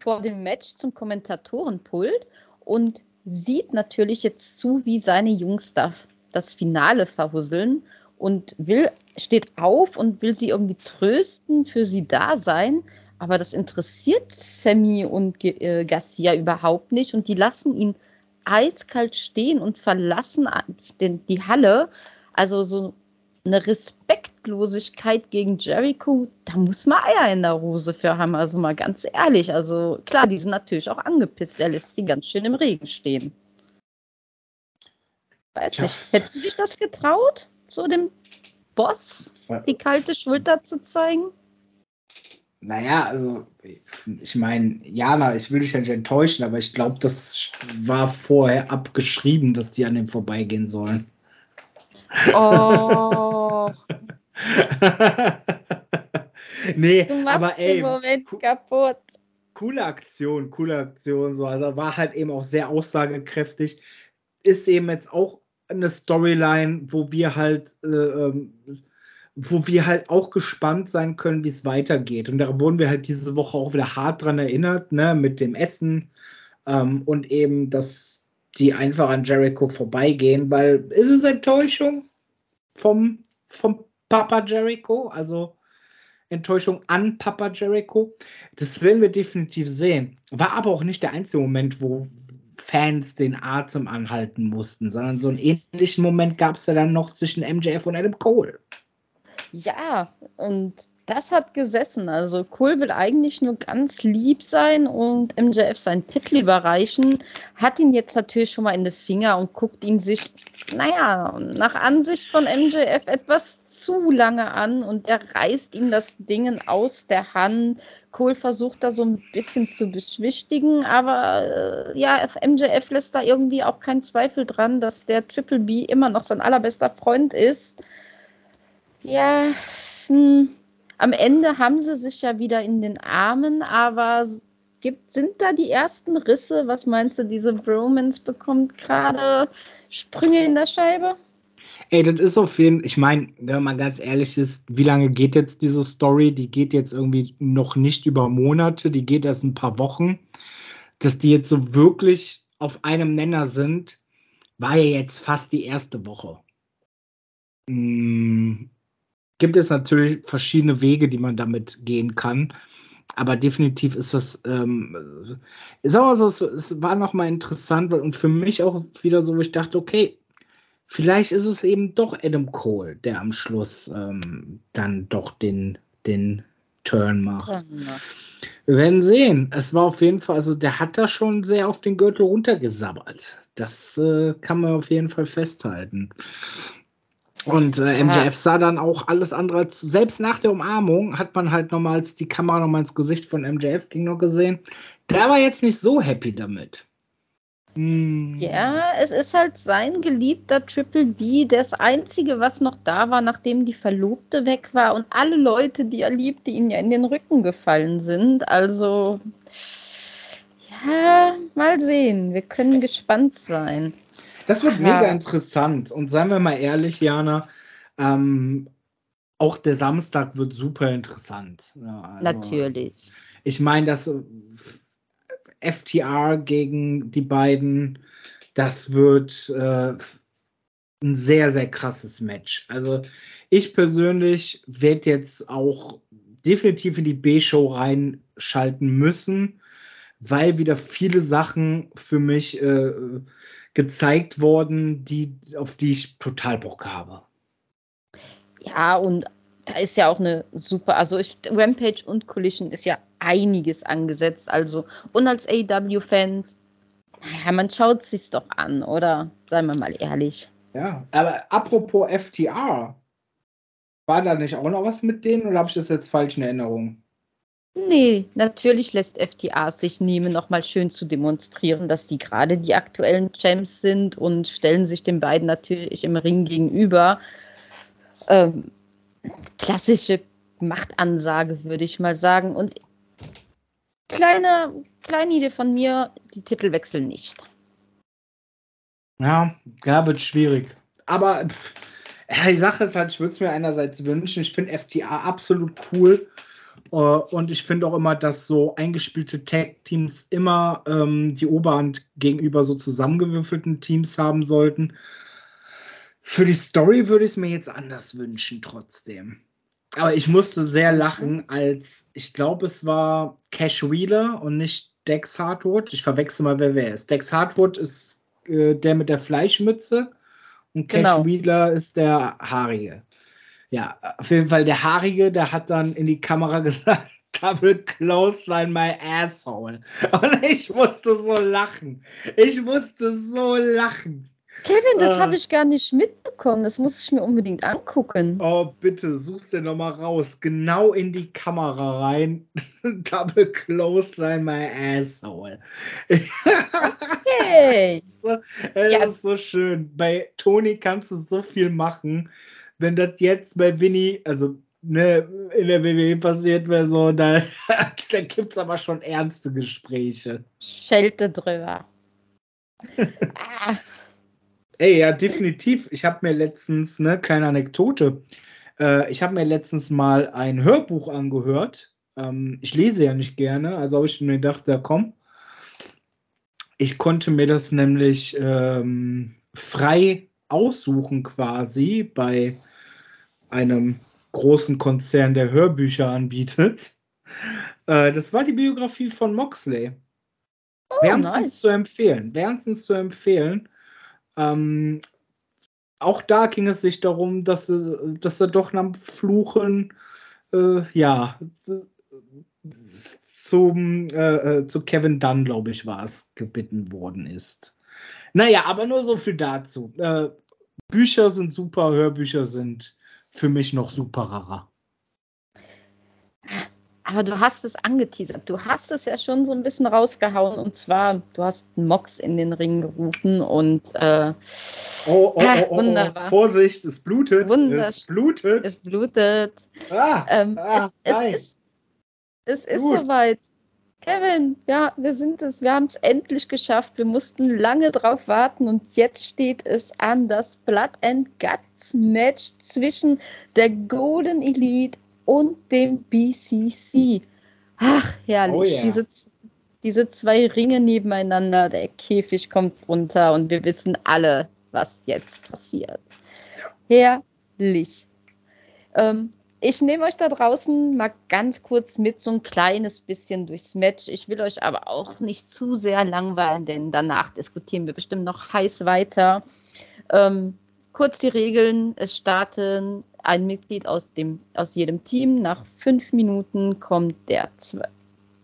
vor dem Match zum Kommentatorenpult und sieht natürlich jetzt zu, wie seine Jungs da das Finale verhusseln und will, steht auf und will sie irgendwie trösten, für sie da sein. Aber das interessiert Sammy und äh, Garcia überhaupt nicht und die lassen ihn eiskalt stehen und verlassen den, die Halle. Also so eine Respektlosigkeit gegen Jericho, da muss man Eier in der Hose für haben. Also mal ganz ehrlich. Also klar, die sind natürlich auch angepisst. Er lässt sie ganz schön im Regen stehen. Weiß ja. nicht. Hättest du dich das getraut, so dem Boss die kalte Schulter zu zeigen? Naja, also ich meine, Jana, ich will dich ja nicht enttäuschen, aber ich glaube, das war vorher abgeschrieben, dass die an dem vorbeigehen sollen. Oh. <laughs> nee, du machst aber ey, Moment kaputt. Coole Aktion, coole Aktion. So. Also war halt eben auch sehr aussagekräftig. Ist eben jetzt auch eine Storyline, wo wir halt, äh, ähm, wo wir halt auch gespannt sein können, wie es weitergeht. Und da wurden wir halt diese Woche auch wieder hart dran erinnert, ne, mit dem Essen ähm, und eben, dass die einfach an Jericho vorbeigehen, weil ist es Enttäuschung vom, vom Papa Jericho, also Enttäuschung an Papa Jericho. Das werden wir definitiv sehen. War aber auch nicht der einzige Moment, wo Fans den Atem anhalten mussten, sondern so einen ähnlichen Moment gab es ja dann noch zwischen MJF und Adam Cole. Ja, und das hat gesessen. Also Cole will eigentlich nur ganz lieb sein und MJF seinen Titel überreichen, hat ihn jetzt natürlich schon mal in die Finger und guckt ihn sich, naja, nach Ansicht von MJF etwas zu lange an und er reißt ihm das Ding aus der Hand. Cole versucht da so ein bisschen zu beschwichtigen, aber äh, ja, MJF lässt da irgendwie auch keinen Zweifel dran, dass der Triple B immer noch sein allerbester Freund ist. Ja, hm am Ende haben sie sich ja wieder in den Armen, aber gibt, sind da die ersten Risse? Was meinst du, diese Bromance bekommt gerade Sprünge in der Scheibe? Ey, das ist auf jeden Fall, ich meine, wenn man ganz ehrlich ist, wie lange geht jetzt diese Story? Die geht jetzt irgendwie noch nicht über Monate, die geht erst ein paar Wochen. Dass die jetzt so wirklich auf einem Nenner sind, war ja jetzt fast die erste Woche. Hm, gibt es natürlich verschiedene Wege, die man damit gehen kann. Aber definitiv ist das, ähm, ist aber so, es war nochmal interessant und für mich auch wieder so, wo ich dachte, okay, vielleicht ist es eben doch Adam Cole, der am Schluss ähm, dann doch den, den Turn macht. Wir werden sehen. Es war auf jeden Fall, also der hat da schon sehr auf den Gürtel runtergesabbert. Das äh, kann man auf jeden Fall festhalten. Und äh, MJF sah dann auch alles andere als, selbst nach der Umarmung hat man halt nochmals die Kamera nochmal ins Gesicht von MJF ging noch gesehen. Der war jetzt nicht so happy damit. Hm. Ja, es ist halt sein geliebter Triple B, das Einzige, was noch da war, nachdem die Verlobte weg war und alle Leute, die er liebte, ihm ja in den Rücken gefallen sind. Also, ja, mal sehen. Wir können gespannt sein. Das wird Aha. mega interessant. Und seien wir mal ehrlich, Jana, ähm, auch der Samstag wird super interessant. Ja, also, Natürlich. Ich meine, das FTR gegen die beiden, das wird äh, ein sehr, sehr krasses Match. Also ich persönlich werde jetzt auch definitiv in die B-Show reinschalten müssen, weil wieder viele Sachen für mich äh, gezeigt wurden, die, auf die ich total Bock habe. Ja, und da ist ja auch eine super, also ich, Rampage und Collision ist ja einiges angesetzt. Also, und als AW-Fans, naja, man schaut sich's doch an, oder? Seien wir mal ehrlich. Ja, aber apropos FTR, war da nicht auch noch was mit denen oder habe ich das jetzt falsch in Erinnerung? Nee, natürlich lässt FTA sich nehmen, nochmal schön zu demonstrieren, dass die gerade die aktuellen Champs sind und stellen sich den beiden natürlich im Ring gegenüber. Ähm, klassische Machtansage, würde ich mal sagen. Und kleine, kleine Idee von mir, die Titel wechseln nicht. Ja, ja, wird schwierig. Aber pff, die Sache ist halt, ich würde es mir einerseits wünschen. Ich finde FTA absolut cool. Uh, und ich finde auch immer, dass so eingespielte Tag-Teams immer ähm, die Oberhand gegenüber so zusammengewürfelten Teams haben sollten. Für die Story würde ich es mir jetzt anders wünschen, trotzdem. Aber ich musste sehr lachen, als ich glaube, es war Cash Wheeler und nicht Dex Hardwood. Ich verwechsel mal, wer wer ist. Dex Hardwood ist äh, der mit der Fleischmütze und Cash genau. Wheeler ist der Haarige. Ja, auf jeden Fall der Haarige, der hat dann in die Kamera <laughs> gesagt, Double Clothesline my asshole. Und ich musste so lachen. Ich musste so lachen. Kevin, das äh, habe ich gar nicht mitbekommen. Das muss ich mir unbedingt angucken. Oh, bitte, such's dir nochmal raus. Genau in die Kamera rein. <laughs> Double Clothesline my asshole. Okay. <laughs> das, das ja. ist so schön. Bei Toni kannst du so viel machen. Wenn das jetzt bei Winnie, also ne, in der WWE passiert wäre, so, da, <laughs> da gibt es aber schon ernste Gespräche. Schelte drüber. ah. <laughs> Ey, ja, definitiv. Ich habe mir letztens, ne, kleine Anekdote. Äh, ich habe mir letztens mal ein Hörbuch angehört. Ähm, ich lese ja nicht gerne, also habe ich mir gedacht, da komm. Ich konnte mir das nämlich ähm, frei aussuchen quasi bei einem großen Konzern, der Hörbücher anbietet. <laughs> Äh, das war die Biografie von Moxley. Oh, Wärmstens nice. zu empfehlen. Wärmstens zu empfehlen. Ähm, auch da ging es sich darum, dass, dass er doch nach Fluchen äh, ja zum, äh, äh, zu Kevin Dunn, glaube ich, war es, gebeten worden ist. Naja, aber nur so viel dazu. Äh, Bücher sind super, Hörbücher sind für mich noch superer. Aber du hast es angeteasert. Du hast es ja schon so ein bisschen rausgehauen. Und zwar, du hast Mox in den Ring gerufen und. Äh, oh, oh, oh, oh, oh, Vorsicht, es blutet. Es blutet. Es blutet. Ah, ähm, ah, es, es, ist, es ist soweit. Kevin, ja, wir sind es. Wir haben es endlich geschafft. Wir mussten lange drauf warten und jetzt steht es an das Blood and Guts Match zwischen der Golden Elite und dem BCC. Ach, herrlich. Oh yeah. diese, diese zwei Ringe nebeneinander, der Käfig kommt runter und wir wissen alle, was jetzt passiert. Herrlich. Ähm, ich nehme euch da draußen mal ganz kurz mit, so ein kleines bisschen durchs Match. Ich will euch aber auch nicht zu sehr langweilen, denn danach diskutieren wir bestimmt noch heiß weiter. Ähm, kurz die Regeln. Es starten ein Mitglied aus, dem, aus jedem Team. Nach fünf Minuten kommt der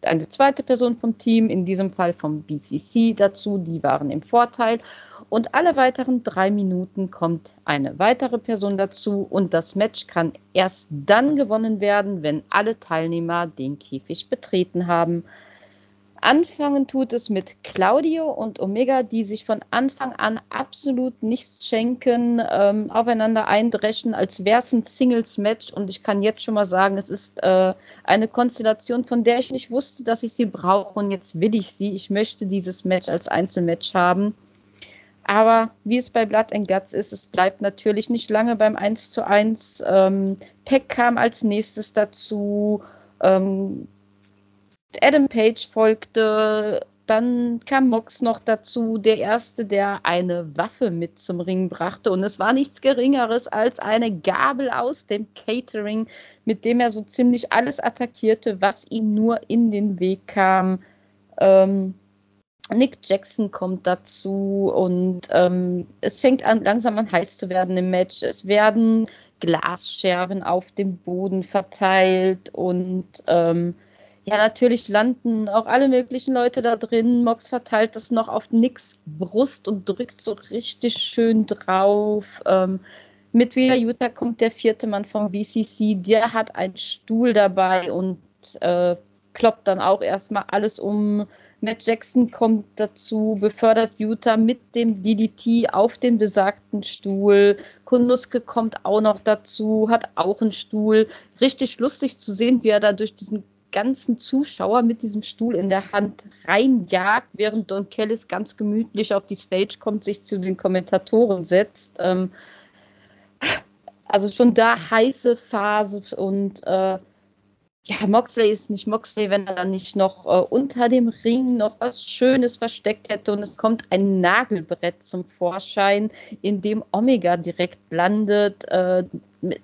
eine zweite Person vom Team, in diesem Fall vom BCC dazu. Die waren im Vorteil. Und alle weiteren drei Minuten kommt eine weitere Person dazu und das Match kann erst dann gewonnen werden, wenn alle Teilnehmer den Käfig betreten haben. Anfangen tut es mit Claudio und Omega, die sich von Anfang an absolut nichts schenken, ähm, aufeinander eindreschen, als wäre es ein Singles-Match. Und ich kann jetzt schon mal sagen, es ist äh, eine Konstellation, von der ich nicht wusste, dass ich sie brauche. Und jetzt will ich sie. Ich möchte dieses Match als Einzelmatch haben. Aber wie es bei Blood and Guts ist, es bleibt natürlich nicht lange beim 1 zu 1. Ähm, Peck kam als nächstes dazu. Ähm, Adam Page folgte, dann kam Mox noch dazu, der erste, der eine Waffe mit zum Ring brachte. Und es war nichts Geringeres als eine Gabel aus dem Catering, mit dem er so ziemlich alles attackierte, was ihm nur in den Weg kam. Ähm, Nick Jackson kommt dazu und ähm, es fängt an, langsam an heiß zu werden im Match. Es werden Glasscherben auf dem Boden verteilt und ähm, ja, natürlich landen auch alle möglichen Leute da drin. Mox verteilt das noch auf Nicks Brust und drückt so richtig schön drauf. Ähm, mit Wheeler Utah kommt der vierte Mann vom BCC. Der hat einen Stuhl dabei und äh, kloppt dann auch erstmal alles um. Matt Jackson kommt dazu, befördert Utah mit dem DDT auf den besagten Stuhl. Kunuske kommt auch noch dazu, hat auch einen Stuhl. Richtig lustig zu sehen, wie er da durch diesen ganzen Zuschauer mit diesem Stuhl in der Hand reinjagt, während Don Kellis ganz gemütlich auf die Stage kommt, sich zu den Kommentatoren setzt. Ähm, also schon da heiße Phase und äh, ja, Moxley ist nicht Moxley, wenn er dann nicht noch äh, unter dem Ring noch was Schönes versteckt hätte und es kommt ein Nagelbrett zum Vorschein, in dem Omega direkt landet, äh, mit,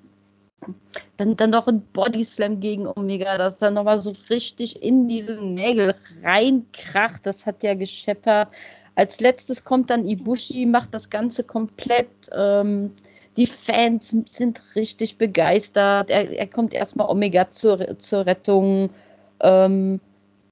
dann, dann noch ein Bodyslam gegen Omega, das dann nochmal so richtig in diese Nägel reinkracht. Das hat ja gescheppert. Als letztes kommt dann Ibushi, macht das Ganze komplett. Ähm, die Fans sind richtig begeistert. Er, er kommt erstmal Omega zur, zur Rettung. Ähm,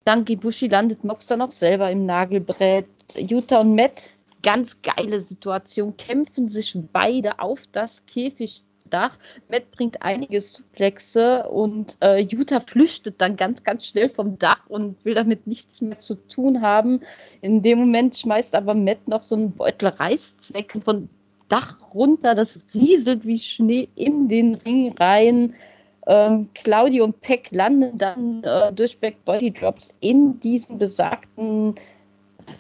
dank Ibushi landet Mox dann auch selber im Nagelbrett. Utah und Matt, ganz geile Situation, kämpfen sich beide auf das Käfig Dach. Matt bringt einige Suplexe und äh, Utah flüchtet dann ganz, ganz schnell vom Dach und will damit nichts mehr zu tun haben. In dem Moment schmeißt aber Matt noch so einen Beutel Reißzwecken von Dach runter. Das rieselt wie Schnee in den Ring rein. Ähm, Claudio und Peck landen dann äh, durch Back Body Drops in diesen besagten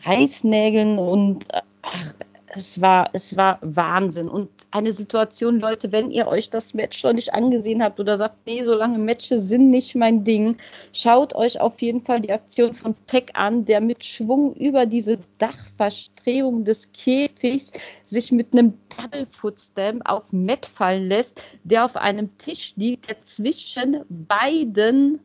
Reißnägeln und äh, ach, es war, es war Wahnsinn. Und eine Situation, Leute, wenn ihr euch das Match noch nicht angesehen habt oder sagt, nee, so lange Matches sind nicht mein Ding, schaut euch auf jeden Fall die Aktion von Peck an, der mit Schwung über diese Dachverstrebung des Käfigs sich mit einem Double Foot Stamp auf Matt fallen lässt, der auf einem Tisch liegt, der zwischen beiden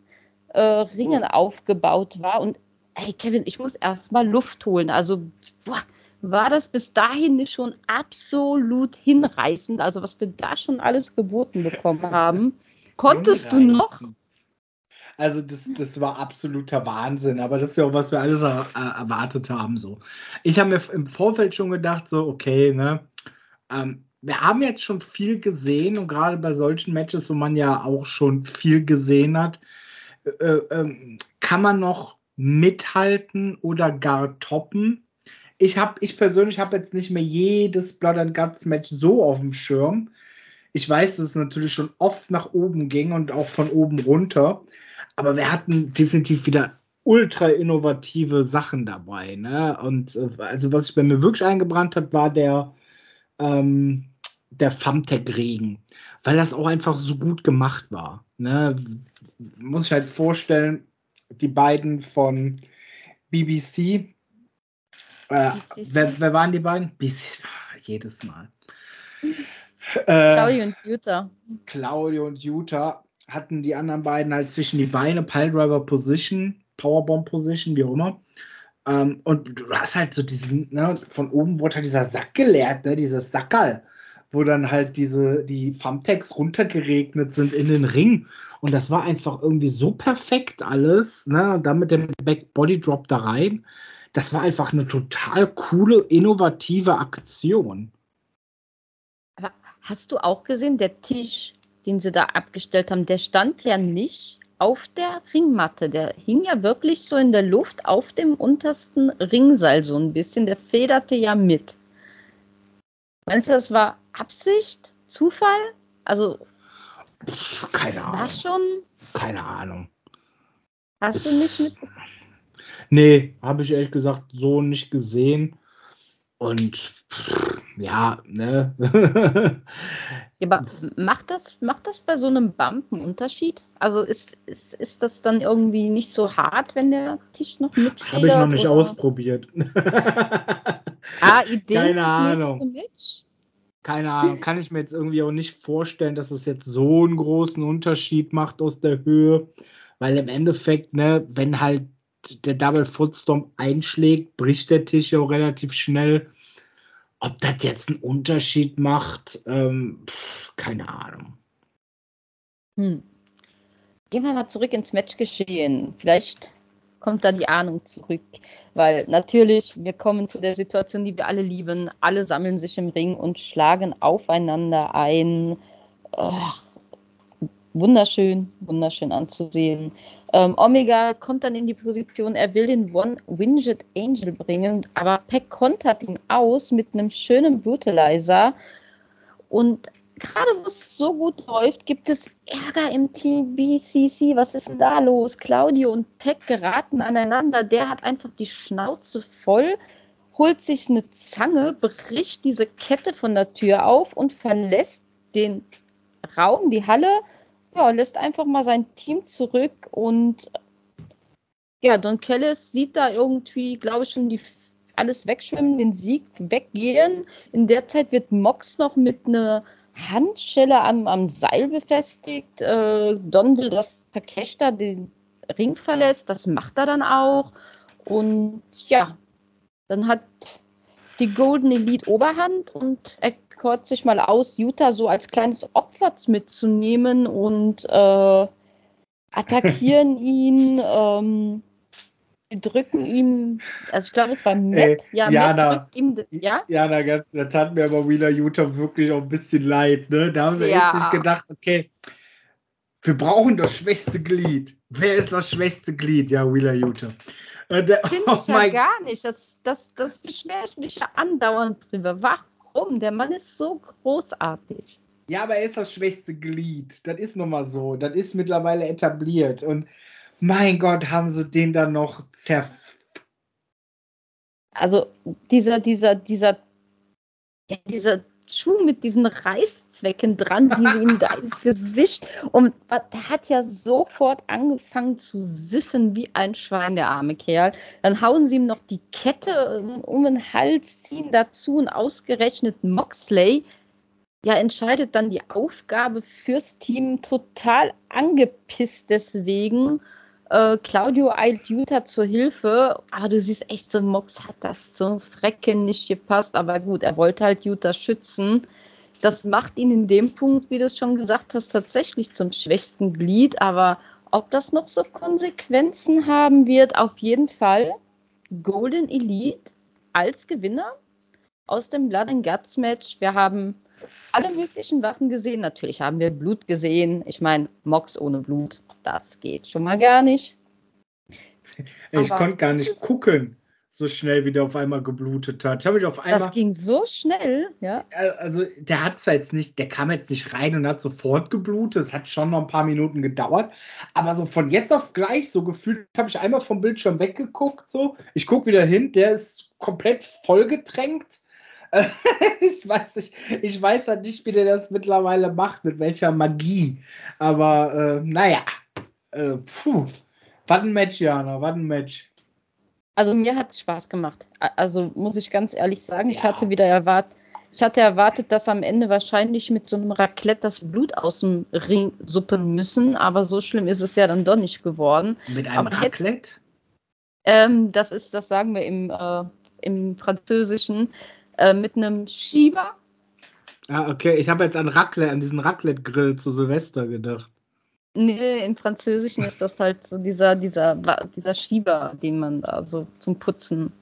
äh, Ringen aufgebaut war. Und hey, Kevin, ich muss erstmal Luft holen. Also, boah, war das bis dahin nicht schon absolut hinreißend, also was wir da schon alles geboten bekommen <laughs> haben. Konntest du noch? Also das, das war absoluter Wahnsinn, aber das ist ja auch, was wir alles er, erwartet haben. So. Ich habe mir im Vorfeld schon gedacht, so, okay, ne, ähm, wir haben jetzt schon viel gesehen und gerade bei solchen Matches, wo man ja auch schon viel gesehen hat, äh, äh, kann man noch mithalten oder gar toppen ich habe, ich persönlich habe jetzt nicht mehr jedes Blood and Guts Match so auf dem Schirm. Ich weiß, dass es natürlich schon oft nach oben ging und auch von oben runter. Aber wir hatten definitiv wieder ultra innovative Sachen dabei. Ne? Und äh, also was sich bei mir wirklich eingebrannt hat, war der, ähm, der Famtech-Regen. Weil das auch einfach so gut gemacht war. Ne? Muss ich halt vorstellen, die beiden von BBC, äh, wer, wer, waren die beiden? Bis, <laughs> jedes Mal. Äh, Claudio und Jutta. Claudio und Jutta hatten die anderen beiden halt zwischen die Beine, Piledriver Position, Powerbomb Position, wie auch immer. Ähm, und du hast halt so diesen, ne, von oben wurde halt dieser Sack geleert, ne, dieses Sackerl, wo dann halt diese, die Thumbtacks runtergeregnet sind in den Ring. Und das war einfach irgendwie so perfekt alles, ne, und dann mit dem Back Body Drop da rein das war einfach eine total coole, innovative Aktion. Aber hast du auch gesehen, der Tisch, den sie da abgestellt haben, der stand ja nicht auf der Ringmatte. Der hing ja wirklich so in der Luft auf dem untersten Ringseil so ein bisschen. Der federte ja mit. Meinst du, das war Absicht? Zufall? Also, keine das Ahnung. war schon. Keine Ahnung. Hast du nicht mit. Nee, habe ich ehrlich gesagt so nicht gesehen. Und ja, ne. ja, aber macht das, macht das bei so einem Bump einen Unterschied? Also ist, ist, ist das dann irgendwie nicht so hart, wenn der Tisch noch mitfedert? Habe ich noch nicht oder? ausprobiert. <laughs> ah, Ideen Keine Ahnung. Keine Ahnung, kann ich mir jetzt irgendwie auch nicht vorstellen, dass es jetzt so einen großen Unterschied macht aus der Höhe, weil im Endeffekt, ne, wenn halt der Double Footstomp einschlägt, bricht der Tisch ja auch relativ schnell. Ob das jetzt einen Unterschied macht, ähm, keine Ahnung. Hm. Gehen wir mal zurück ins Matchgeschehen. Vielleicht kommt da die Ahnung zurück, weil natürlich, wir kommen zu der Situation, die wir alle lieben. Alle sammeln sich im Ring und schlagen aufeinander ein. Ach, wunderschön, wunderschön anzusehen. Ähm, Omega kommt dann in die Position, er will den One-Winged Angel bringen, aber Peck kontert ihn aus mit einem schönen Brutalizer. Und gerade wo es so gut läuft, gibt es Ärger im Team BCC. Was ist denn da los? Claudio und Peck geraten aneinander. Der hat einfach die Schnauze voll, holt sich eine Zange, bricht diese Kette von der Tür auf und verlässt den Raum, die Halle ja, lässt einfach mal sein Team zurück und ja, Don Kellis sieht da irgendwie, glaube ich, schon die, alles wegschwimmen, den Sieg weggehen. In der Zeit wird Mox noch mit einer Handschelle am, am Seil befestigt. Äh, Don will, dass Takeshita den Ring verlässt. Das macht er dann auch. Und ja, dann hat die Golden Elite Oberhand und er kurz sich mal aus, Utah so als kleines Opfer mitzunehmen und äh, attackieren <laughs> ihn. Ähm, drücken ihm, also ich glaube, es war Matt. ja, Jana, Matt ihm, ja? Jana, ganz, das hat mir aber Wheeler Utah wirklich auch ein bisschen leid. Ne? Da haben sie ja. echt sich gedacht, okay, wir brauchen das schwächste Glied. Wer ist das schwächste Glied? Ja, Wheeler Utah. Äh, Finde <laughs> oh ich ja gar nicht. Das, das, das beschwere ich mich ja andauernd drüber. Warum? Warum? Der Mann ist so großartig. Ja, aber er ist das schwächste Glied. Das ist nun mal so. Das ist mittlerweile etabliert. Und mein Gott, haben sie den dann noch zerf. Also dieser, dieser, dieser, ja, dieser Schuh mit diesen Reißzwecken dran, die sie ihm da <laughs> ins Gesicht. Und der hat ja sofort angefangen zu siffen wie ein Schwein, der arme Kerl. Dann hauen sie ihm noch die Kette um den Hals, ziehen dazu und ausgerechnet Moxley. Ja, entscheidet dann die Aufgabe fürs Team total angepisst deswegen äh, Claudio eilt Jutta zur Hilfe. Aber du siehst echt, so Mox hat das zum Frecken nicht gepasst. Aber gut, er wollte halt Jutta schützen. Das macht ihn in dem Punkt, wie du es schon gesagt hast, tatsächlich zum schwächsten Glied. Aber ob das noch so Konsequenzen haben wird, auf jeden Fall Golden Elite als Gewinner aus dem Blood and Guts Match. Wir haben alle möglichen Waffen gesehen. Natürlich haben wir Blut gesehen. Ich meine, Mox ohne Blut das geht schon mal gar nicht. Ich konnte gar nicht gucken, so schnell wie der auf einmal geblutet hat. Ich habe mich auf einmal. Das ging so schnell, ja. Also der hat zwar jetzt nicht, der kam jetzt nicht rein und hat sofort geblutet. Es hat schon noch ein paar Minuten gedauert, aber so von jetzt auf gleich, so gefühlt, habe ich einmal vom Bildschirm weggeguckt. So, ich gucke wieder hin, der ist komplett vollgetränkt. <laughs> ich, weiß nicht, ich weiß halt nicht, wie der das mittlerweile macht, mit welcher Magie. Aber äh, naja, äh, puh. Was ein Match, Jana, was ein Match. Also mir hat es Spaß gemacht. Also muss ich ganz ehrlich sagen, ja. ich hatte wieder erwartet, ich hatte erwartet, dass am Ende wahrscheinlich mit so einem Raclette das Blut aus dem Ring suppen müssen, aber so schlimm ist es ja dann doch nicht geworden. Mit einem aber Raclette? Jetzt, ähm, das ist, das sagen wir im, äh, im Französischen, äh, mit einem Schieber. Ah, okay. Ich habe jetzt an Raclette, an diesen Raclette-Grill zu Silvester gedacht. Nee, im Französischen ist das halt so dieser, dieser, dieser Schieber, den man da so zum Putzen.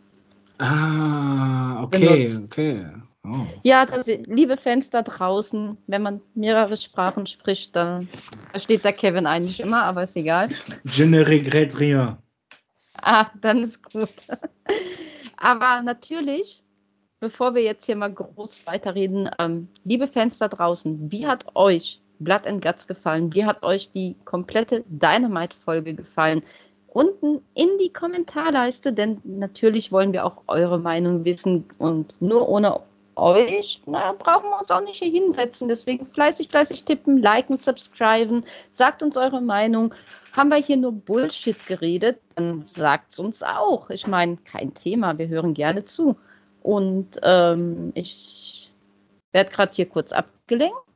Ah, okay, benutzt. okay. Oh. Ja, das, liebe Fans da draußen, wenn man mehrere Sprachen spricht, dann versteht der Kevin eigentlich immer, aber ist egal. Je ne regrette rien. Ah, dann ist gut. <laughs> aber natürlich, bevor wir jetzt hier mal groß weiterreden, ähm, liebe Fans da draußen, wie hat euch Blood and Guts gefallen? Wie hat euch die komplette Dynamite-Folge gefallen? Unten in die Kommentarleiste, denn natürlich wollen wir auch eure Meinung wissen und nur ohne euch na, brauchen wir uns auch nicht hier hinsetzen. Deswegen fleißig, fleißig tippen, liken, subscriben, sagt uns eure Meinung. Haben wir hier nur Bullshit geredet, dann sagt es uns auch. Ich meine, kein Thema, wir hören gerne zu. Und ähm, ich werde gerade hier kurz abgelenkt.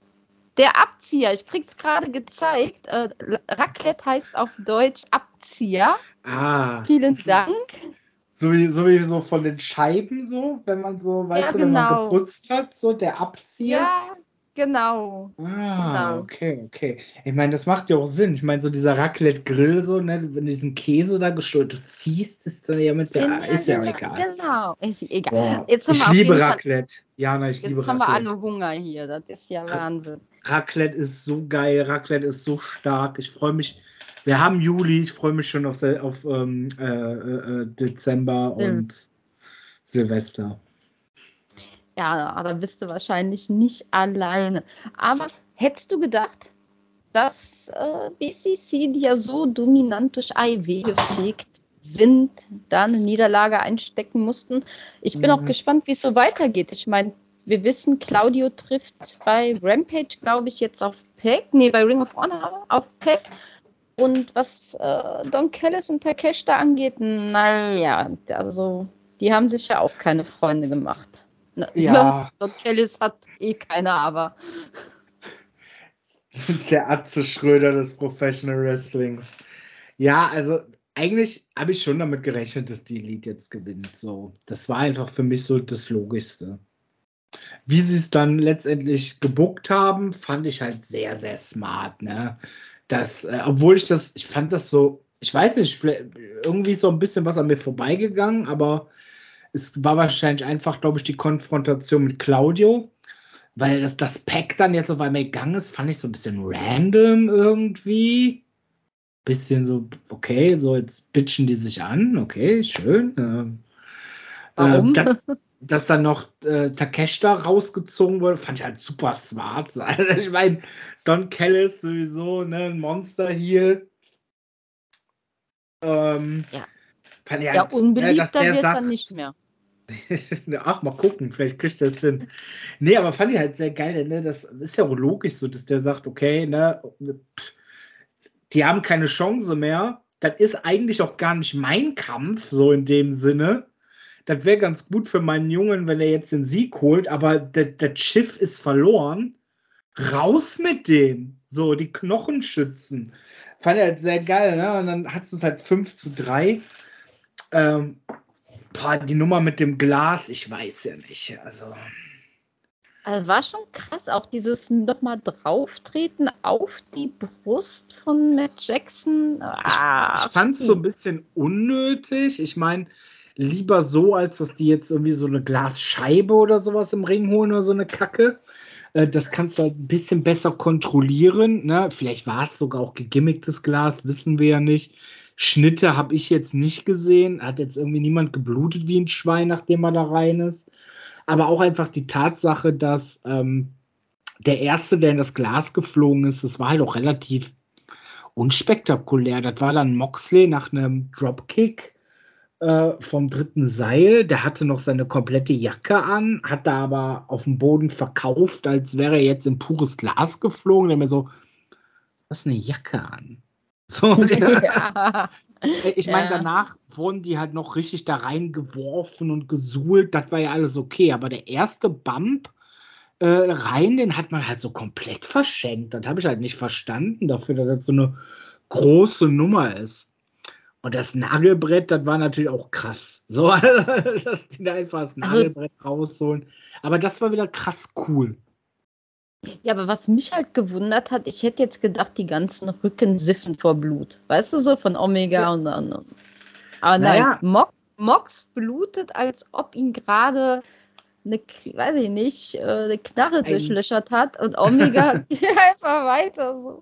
Der Abzieher, ich krieg's gerade gezeigt. Äh, Raclette heißt auf Deutsch Abzieher. Ah. Vielen Dank. So wie, so wie so von den Scheiben, so, wenn man so, weißt ja, du, wenn man genau. geputzt hat, so der Abzieher. Ja, Genau. Ah, genau. okay, okay. Ich meine, das macht ja auch Sinn. Ich meine, so dieser Raclette-Grill, so, ne, wenn du diesen Käse da gestört, ziehst, ist dann ja mit der, ja, ist ja genau, egal. Genau, ist egal. Haben ich liebe Raclette. Jana, ich jetzt liebe Raclette. Jetzt haben wir alle Hunger hier, das ist ja Wahnsinn. Raclette ist so geil, Raclette ist so stark. Ich freue mich, wir haben Juli, ich freue mich schon auf, auf ähm, äh, äh, Dezember Sil und Silvester. Ja, da bist du wahrscheinlich nicht alleine. Aber hättest du gedacht, dass äh, BCC, ja so dominant durch AIW gefegt sind, da eine Niederlage einstecken mussten? Ich bin mhm. auch gespannt, wie es so weitergeht. Ich meine, wir wissen, Claudio trifft bei Rampage, glaube ich, jetzt auf Peck. Nee, bei Ring of Honor auf Peck. Und was äh, Don Kellis und Takesh da angeht, naja, also die haben sich ja auch keine Freunde gemacht. Na, ja. <laughs> Don Kellis hat eh keine, aber. <laughs> Der Atze Schröder des Professional Wrestlings. Ja, also eigentlich habe ich schon damit gerechnet, dass die Elite jetzt gewinnt. So, das war einfach für mich so das Logischste. Wie sie es dann letztendlich gebuckt haben, fand ich halt sehr, sehr smart. Ne? Das, äh, obwohl ich das, ich fand das so, ich weiß nicht, irgendwie so ein bisschen was an mir vorbeigegangen, aber es war wahrscheinlich einfach, glaube ich, die Konfrontation mit Claudio, weil das, das Pack dann jetzt auf einmal gegangen ist, fand ich so ein bisschen random irgendwie. Bisschen so, okay, so jetzt bitchen die sich an, okay, schön. Ähm, äh, Warum? Äh, dass, dass dann noch äh, Takeshita rausgezogen wurde, fand ich halt super smart. <laughs> ich meine, Don Kellis sowieso, ne, ein Monster-Heel. Ähm, ja. Ja, halt, unbeliebter ne, wird sagt, dann nicht mehr. <laughs> Ach, mal gucken, vielleicht kriegt es hin. Nee, aber fand ich halt sehr geil, ne? Das ist ja auch logisch so, dass der sagt, okay, ne, die haben keine Chance mehr. Das ist eigentlich auch gar nicht mein Kampf, so in dem Sinne. Das wäre ganz gut für meinen Jungen, wenn er jetzt den Sieg holt, aber das Schiff ist verloren. Raus mit dem. So, die Knochen schützen. Fand er halt sehr geil, ne? Und dann hat es halt 5 zu 3. Ähm, boah, die Nummer mit dem Glas, ich weiß ja nicht. Also. Also war schon krass, auch dieses nochmal drauftreten auf die Brust von Matt Jackson. Ah, ich, ich fand es so ein bisschen unnötig. Ich meine, lieber so, als dass die jetzt irgendwie so eine Glasscheibe oder sowas im Ring holen oder so eine Kacke. Äh, das kannst du halt ein bisschen besser kontrollieren. Ne? Vielleicht war es sogar auch gegimmicktes Glas, wissen wir ja nicht. Schnitte habe ich jetzt nicht gesehen. Hat jetzt irgendwie niemand geblutet wie ein Schwein, nachdem er da rein ist. Aber auch einfach die Tatsache, dass ähm, der Erste, der in das Glas geflogen ist, das war halt auch relativ unspektakulär. Das war dann Moxley nach einem Dropkick äh, vom dritten Seil. Der hatte noch seine komplette Jacke an, hat da aber auf dem Boden verkauft, als wäre er jetzt in pures Glas geflogen. Der mir so, was ist eine Jacke an? <laughs> So, <laughs> ja. Ich meine, ja. danach wurden die halt noch richtig da reingeworfen und gesuhlt. Das war ja alles okay. Aber der erste Bump äh, rein, den hat man halt so komplett verschenkt. Das habe ich halt nicht verstanden, dafür, dass das so eine große Nummer ist. Und das Nagelbrett, das war natürlich auch krass. <laughs> So, dass die da einfach das also Nagelbrett also, rausholen. Aber das war wieder krass cool. Ja, aber was mich halt gewundert hat, ich hätte jetzt gedacht, die ganzen Rücken siffen vor Blut. Weißt du so, von Omega ja. und dann. Aber naja. nein, Mox, Mox blutet, als ob ihn gerade eine, weiß ich nicht, äh, eine Knarre Ein... durchlöchert hat und Omega <laughs> <laughs> geht einfach weiter so.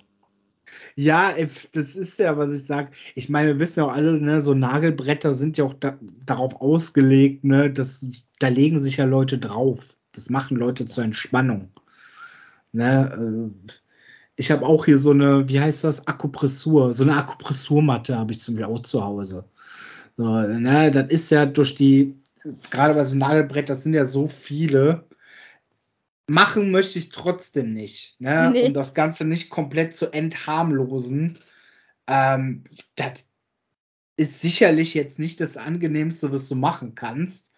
Ja, das ist ja, was ich sage. Ich meine, wir wissen ja auch alle, ne, so Nagelbretter sind ja auch da, darauf ausgelegt, ne, dass, da legen sich ja Leute drauf. Das machen Leute zur Entspannung. Ne, äh, ich habe auch hier so eine, wie heißt das, Akupressur, so eine Akupressurmatte habe ich zum Beispiel auch zu Hause. So, ne, das ist ja durch die, gerade bei so Nagelbrett, das sind ja so viele. Machen möchte ich trotzdem nicht, ne? Nee. um das Ganze nicht komplett zu entharmlosen. Ähm, das ist sicherlich jetzt nicht das angenehmste, was du machen kannst.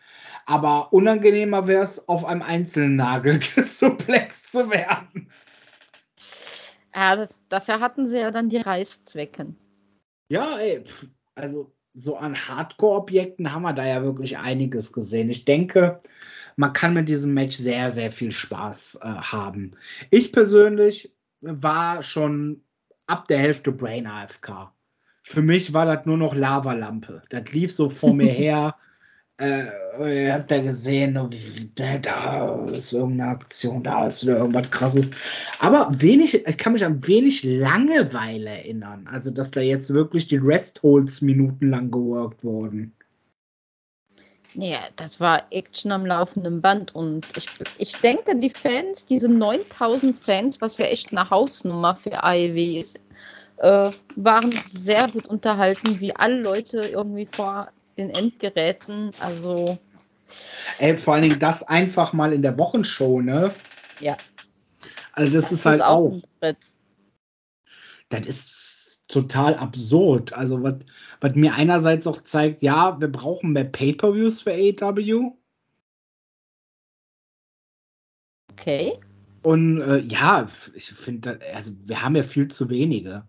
Aber unangenehmer wäre es, auf einem einzelnen Nagel <laughs> gesuplext zu werden. Ja, das, dafür hatten sie ja dann die Reißzwecken. Ja, ey, also so an Hardcore-Objekten haben wir da ja wirklich einiges gesehen. Ich denke, man kann mit diesem Match sehr, sehr viel Spaß äh, haben. Ich persönlich war schon ab der Hälfte Brain AFK. Für mich war das nur noch Lavalampe. Das lief so vor mir <laughs> her äh, ihr habt ja gesehen, da ist irgendeine Aktion, da ist irgendwas krasses. Aber wenig, ich kann mich an wenig Langeweile erinnern. Also, dass da jetzt wirklich die Rest-Holds minutenlang geworkt wurden. Ja, das war Action am laufenden Band und ich, ich denke, die Fans, diese 9000 Fans, was ja echt eine Hausnummer für AEW ist, äh, waren sehr gut unterhalten, wie alle Leute irgendwie vor den Endgeräten. Also. Ey, vor allen Dingen das einfach mal in der Wochenshow, ne? Ja. Also das, das ist halt ist auch. auch das ist total absurd. Also was, was mir einerseits auch zeigt, ja, wir brauchen mehr Pay-per-Views für AEW. Okay. Und äh, ja, ich finde, also wir haben ja viel zu wenige.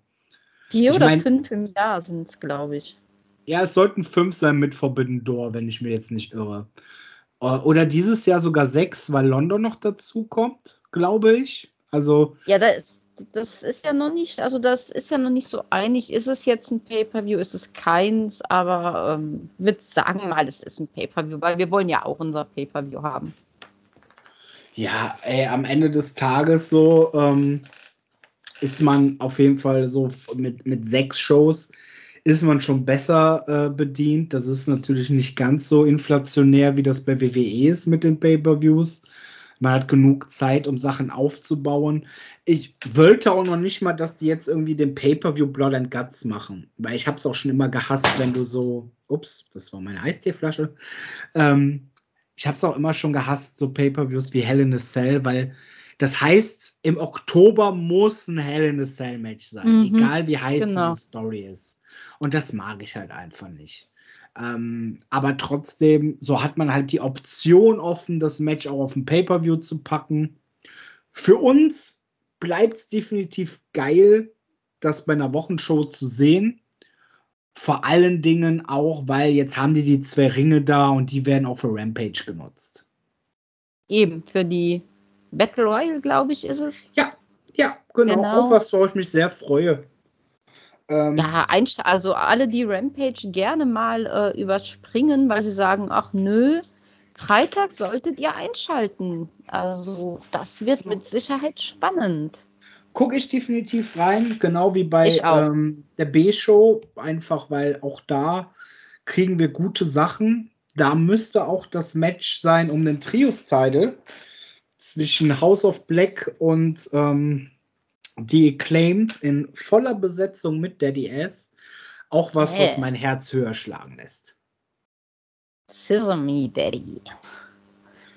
Vier ich oder mein, fünf im Jahr sind es, glaube ich. Ja, es sollten fünf sein mit Forbidden Door, wenn ich mir jetzt nicht irre. Äh, oder dieses Jahr sogar sechs, weil London noch dazu kommt, glaube ich. Also. Ja, das, das ist ja noch nicht, also das ist ja noch nicht so einig. Ist es jetzt ein Pay-Per-View, ist es keins, aber ähm, würde sagen mal, es ist ein Pay-Per-View, weil wir wollen ja auch unser Pay-Per-View haben. Ja, ey, am Ende des Tages so ähm, ist man auf jeden Fall so mit, mit sechs Shows ist man schon besser äh, bedient. Das ist natürlich nicht ganz so inflationär, wie das bei WWE ist mit den Pay-per-Views. Man hat genug Zeit, um Sachen aufzubauen. Ich wollte auch noch nicht mal, dass die jetzt irgendwie den Pay-per-View Blood and Guts machen, weil ich habe es auch schon immer gehasst, wenn du so, ups, das war meine Eisteeflasche. Ähm, ich habe es auch immer schon gehasst, so Pay-per-Views wie Hell in a Cell, weil das heißt, im Oktober muss ein Hell in a Cell Match sein, mhm, egal wie heiß genau. diese Story ist. Und das mag ich halt einfach nicht. Ähm, aber trotzdem, so hat man halt die Option offen, das Match auch auf dem Pay-Per-View zu packen. Für uns bleibt es definitiv geil, das bei einer Wochenshow zu sehen. Vor allen Dingen auch, weil jetzt haben die die zwei Ringe da und die werden auch für Rampage genutzt. Eben, für die Battle Royale, glaube ich, ist es. Ja, ja, genau. genau. Auch was, ich mich sehr freue. Ähm, ja, also alle, die Rampage gerne mal äh, überspringen, weil sie sagen, ach nö, Freitag solltet ihr einschalten. Also das wird mit Sicherheit spannend. Gucke ich definitiv rein, genau wie bei ähm, der B-Show, einfach weil auch da kriegen wir gute Sachen. Da müsste auch das Match sein um den Trios-Title zwischen House of Black und ähm, die claimt in voller Besetzung mit Daddy S auch was, hey. was mein Herz höher schlagen lässt. Sesame Daddy.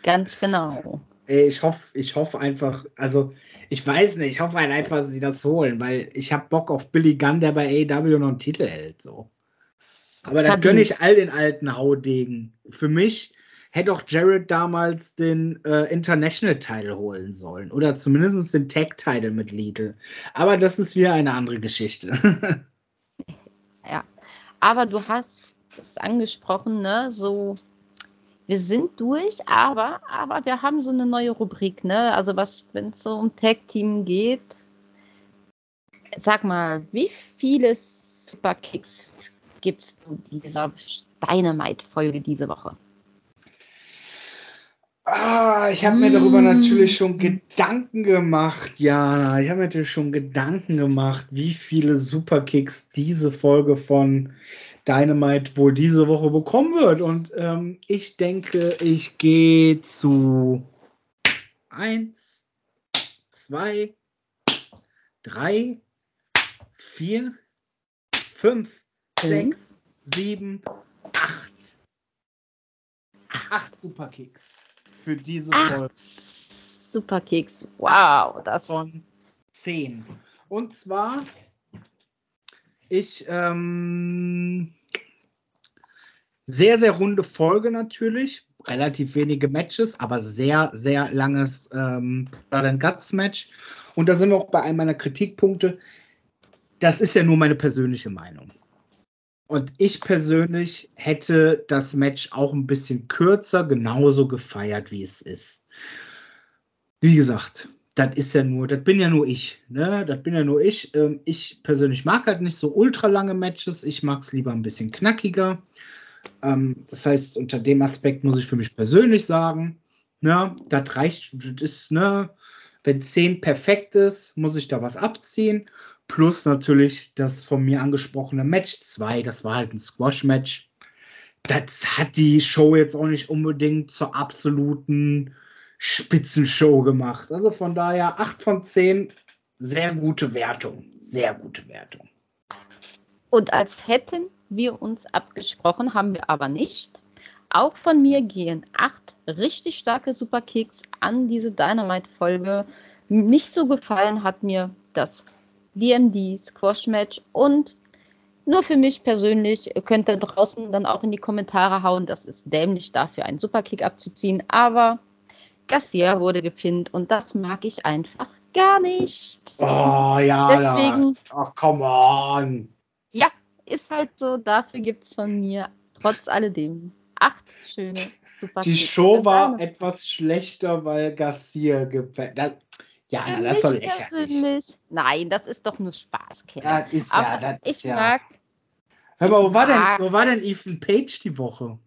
Ganz genau. Ich hoffe, ich hoffe einfach, also ich weiß nicht, ich hoffe halt einfach, dass sie das holen, weil ich habe Bock auf Billy Gunn, der bei AEW noch einen Titel hält. So. Aber das gönne ich all den alten Haudegen. Für mich hätte auch Jared damals den äh, International-Title holen sollen. Oder zumindest den Tag-Title mit Lidl. Aber das ist wieder eine andere Geschichte. <laughs> ja. Aber du hast es angesprochen, ne? So wir sind durch, aber, aber wir haben so eine neue Rubrik, ne? Also was, wenn es so um Tag-Team geht, sag mal, wie viele Superkicks gibt es dieser Dynamite-Folge diese Woche? Ah, ich habe mir darüber mm. natürlich schon Gedanken gemacht, Jana. Ich habe mir natürlich schon Gedanken gemacht, wie viele Superkicks diese Folge von Dynamite wohl diese Woche bekommen wird. Und ähm, ich denke, ich gehe zu 1, 2, 3, 4, 5, 6, 7, 8. 8 Superkicks für diese Folge. Superkeks. Wow, das von 10. Und zwar, ich, ähm, sehr, sehr runde Folge natürlich. Relativ wenige Matches, aber sehr, sehr langes ähm, Blood and Guts Match. Und da sind wir auch bei einem meiner Kritikpunkte. Das ist ja nur meine persönliche Meinung. Und ich persönlich hätte das Match auch ein bisschen kürzer genauso gefeiert, wie es ist. Wie gesagt, das ist ja nur, das bin ja nur ich. Ne? Das bin ja nur ich. Ähm, ich persönlich mag halt nicht so ultra lange Matches. Ich mag es lieber ein bisschen knackiger. Ähm, das heißt, unter dem Aspekt muss ich für mich persönlich sagen, ne, das reicht, das ist, ne, wenn 10 perfekt ist, muss ich da was abziehen. Plus natürlich das von mir angesprochene Match 2, das war halt ein Squash-Match. Das hat die Show jetzt auch nicht unbedingt zur absoluten Spitzenshow gemacht. Also von daher 8 von 10, sehr gute Wertung. Sehr gute Wertung. Und als hätten wir uns abgesprochen, haben wir aber nicht. Auch von mir gehen acht richtig starke Superkicks an diese Dynamite-Folge. Nicht so gefallen hat mir das DMD Squash Match und nur für mich persönlich könnt ihr draußen dann auch in die Kommentare hauen, das ist dämlich dafür einen Superkick abzuziehen, aber Garcia wurde gepinnt und das mag ich einfach gar nicht. Oh ja, deswegen. Ach, come on. Ja, ist halt so. Dafür gibt es von mir trotz alledem acht schöne Superkicks. Die Show war etwas schlechter, weil Garcia gefällt. Ja, Für das soll ich persönlich. Ja Nein, das ist doch nur Spaß, Kerl. Das ist Aber ja, das ich ist ja. mag. Hör mal, wo war, denn, wo war denn Ethan Page die Woche?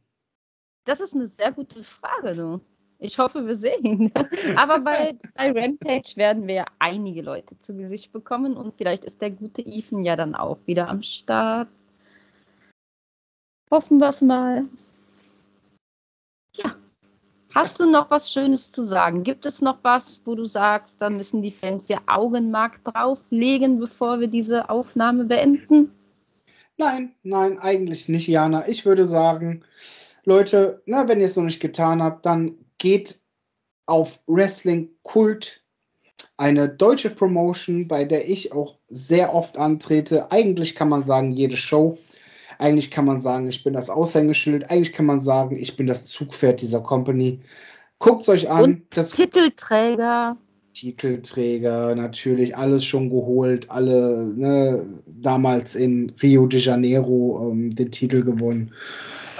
Das ist eine sehr gute Frage, du. Ich hoffe, wir sehen ihn. <laughs> Aber bei, bei Rampage werden wir einige Leute zu Gesicht bekommen und vielleicht ist der gute Ethan ja dann auch wieder am Start. Hoffen wir es mal. Hast du noch was Schönes zu sagen? Gibt es noch was, wo du sagst, da müssen die Fans ihr Augenmark drauflegen, bevor wir diese Aufnahme beenden? Nein, nein, eigentlich nicht, Jana. Ich würde sagen, Leute, na, wenn ihr es noch nicht getan habt, dann geht auf Wrestling Kult, eine deutsche Promotion, bei der ich auch sehr oft antrete. Eigentlich kann man sagen, jede Show. Eigentlich kann man sagen, ich bin das Aushängeschild. Eigentlich kann man sagen, ich bin das Zugpferd dieser Company. Guckt es euch an. Und das Titelträger. Titelträger, natürlich alles schon geholt, alle ne, damals in Rio de Janeiro ähm, den Titel gewonnen.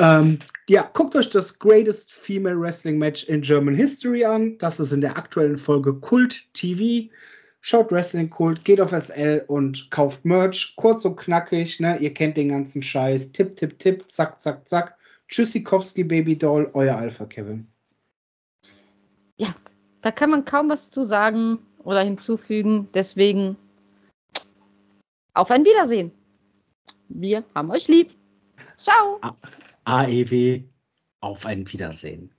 Ähm, ja, guckt euch das Greatest Female Wrestling Match in German History an. Das ist in der aktuellen Folge Kult TV. Schaut Wrestling Kult, geht auf SL und kauft Merch. Kurz und knackig, ne? Ihr kennt den ganzen Scheiß. Tipp, tipp, tipp, zack, zack, zack. Tschüssikowski, Baby Doll, euer Alpha Kevin. Ja, da kann man kaum was zu sagen oder hinzufügen. Deswegen auf ein Wiedersehen. Wir haben euch lieb. Ciao. AEW, auf ein Wiedersehen.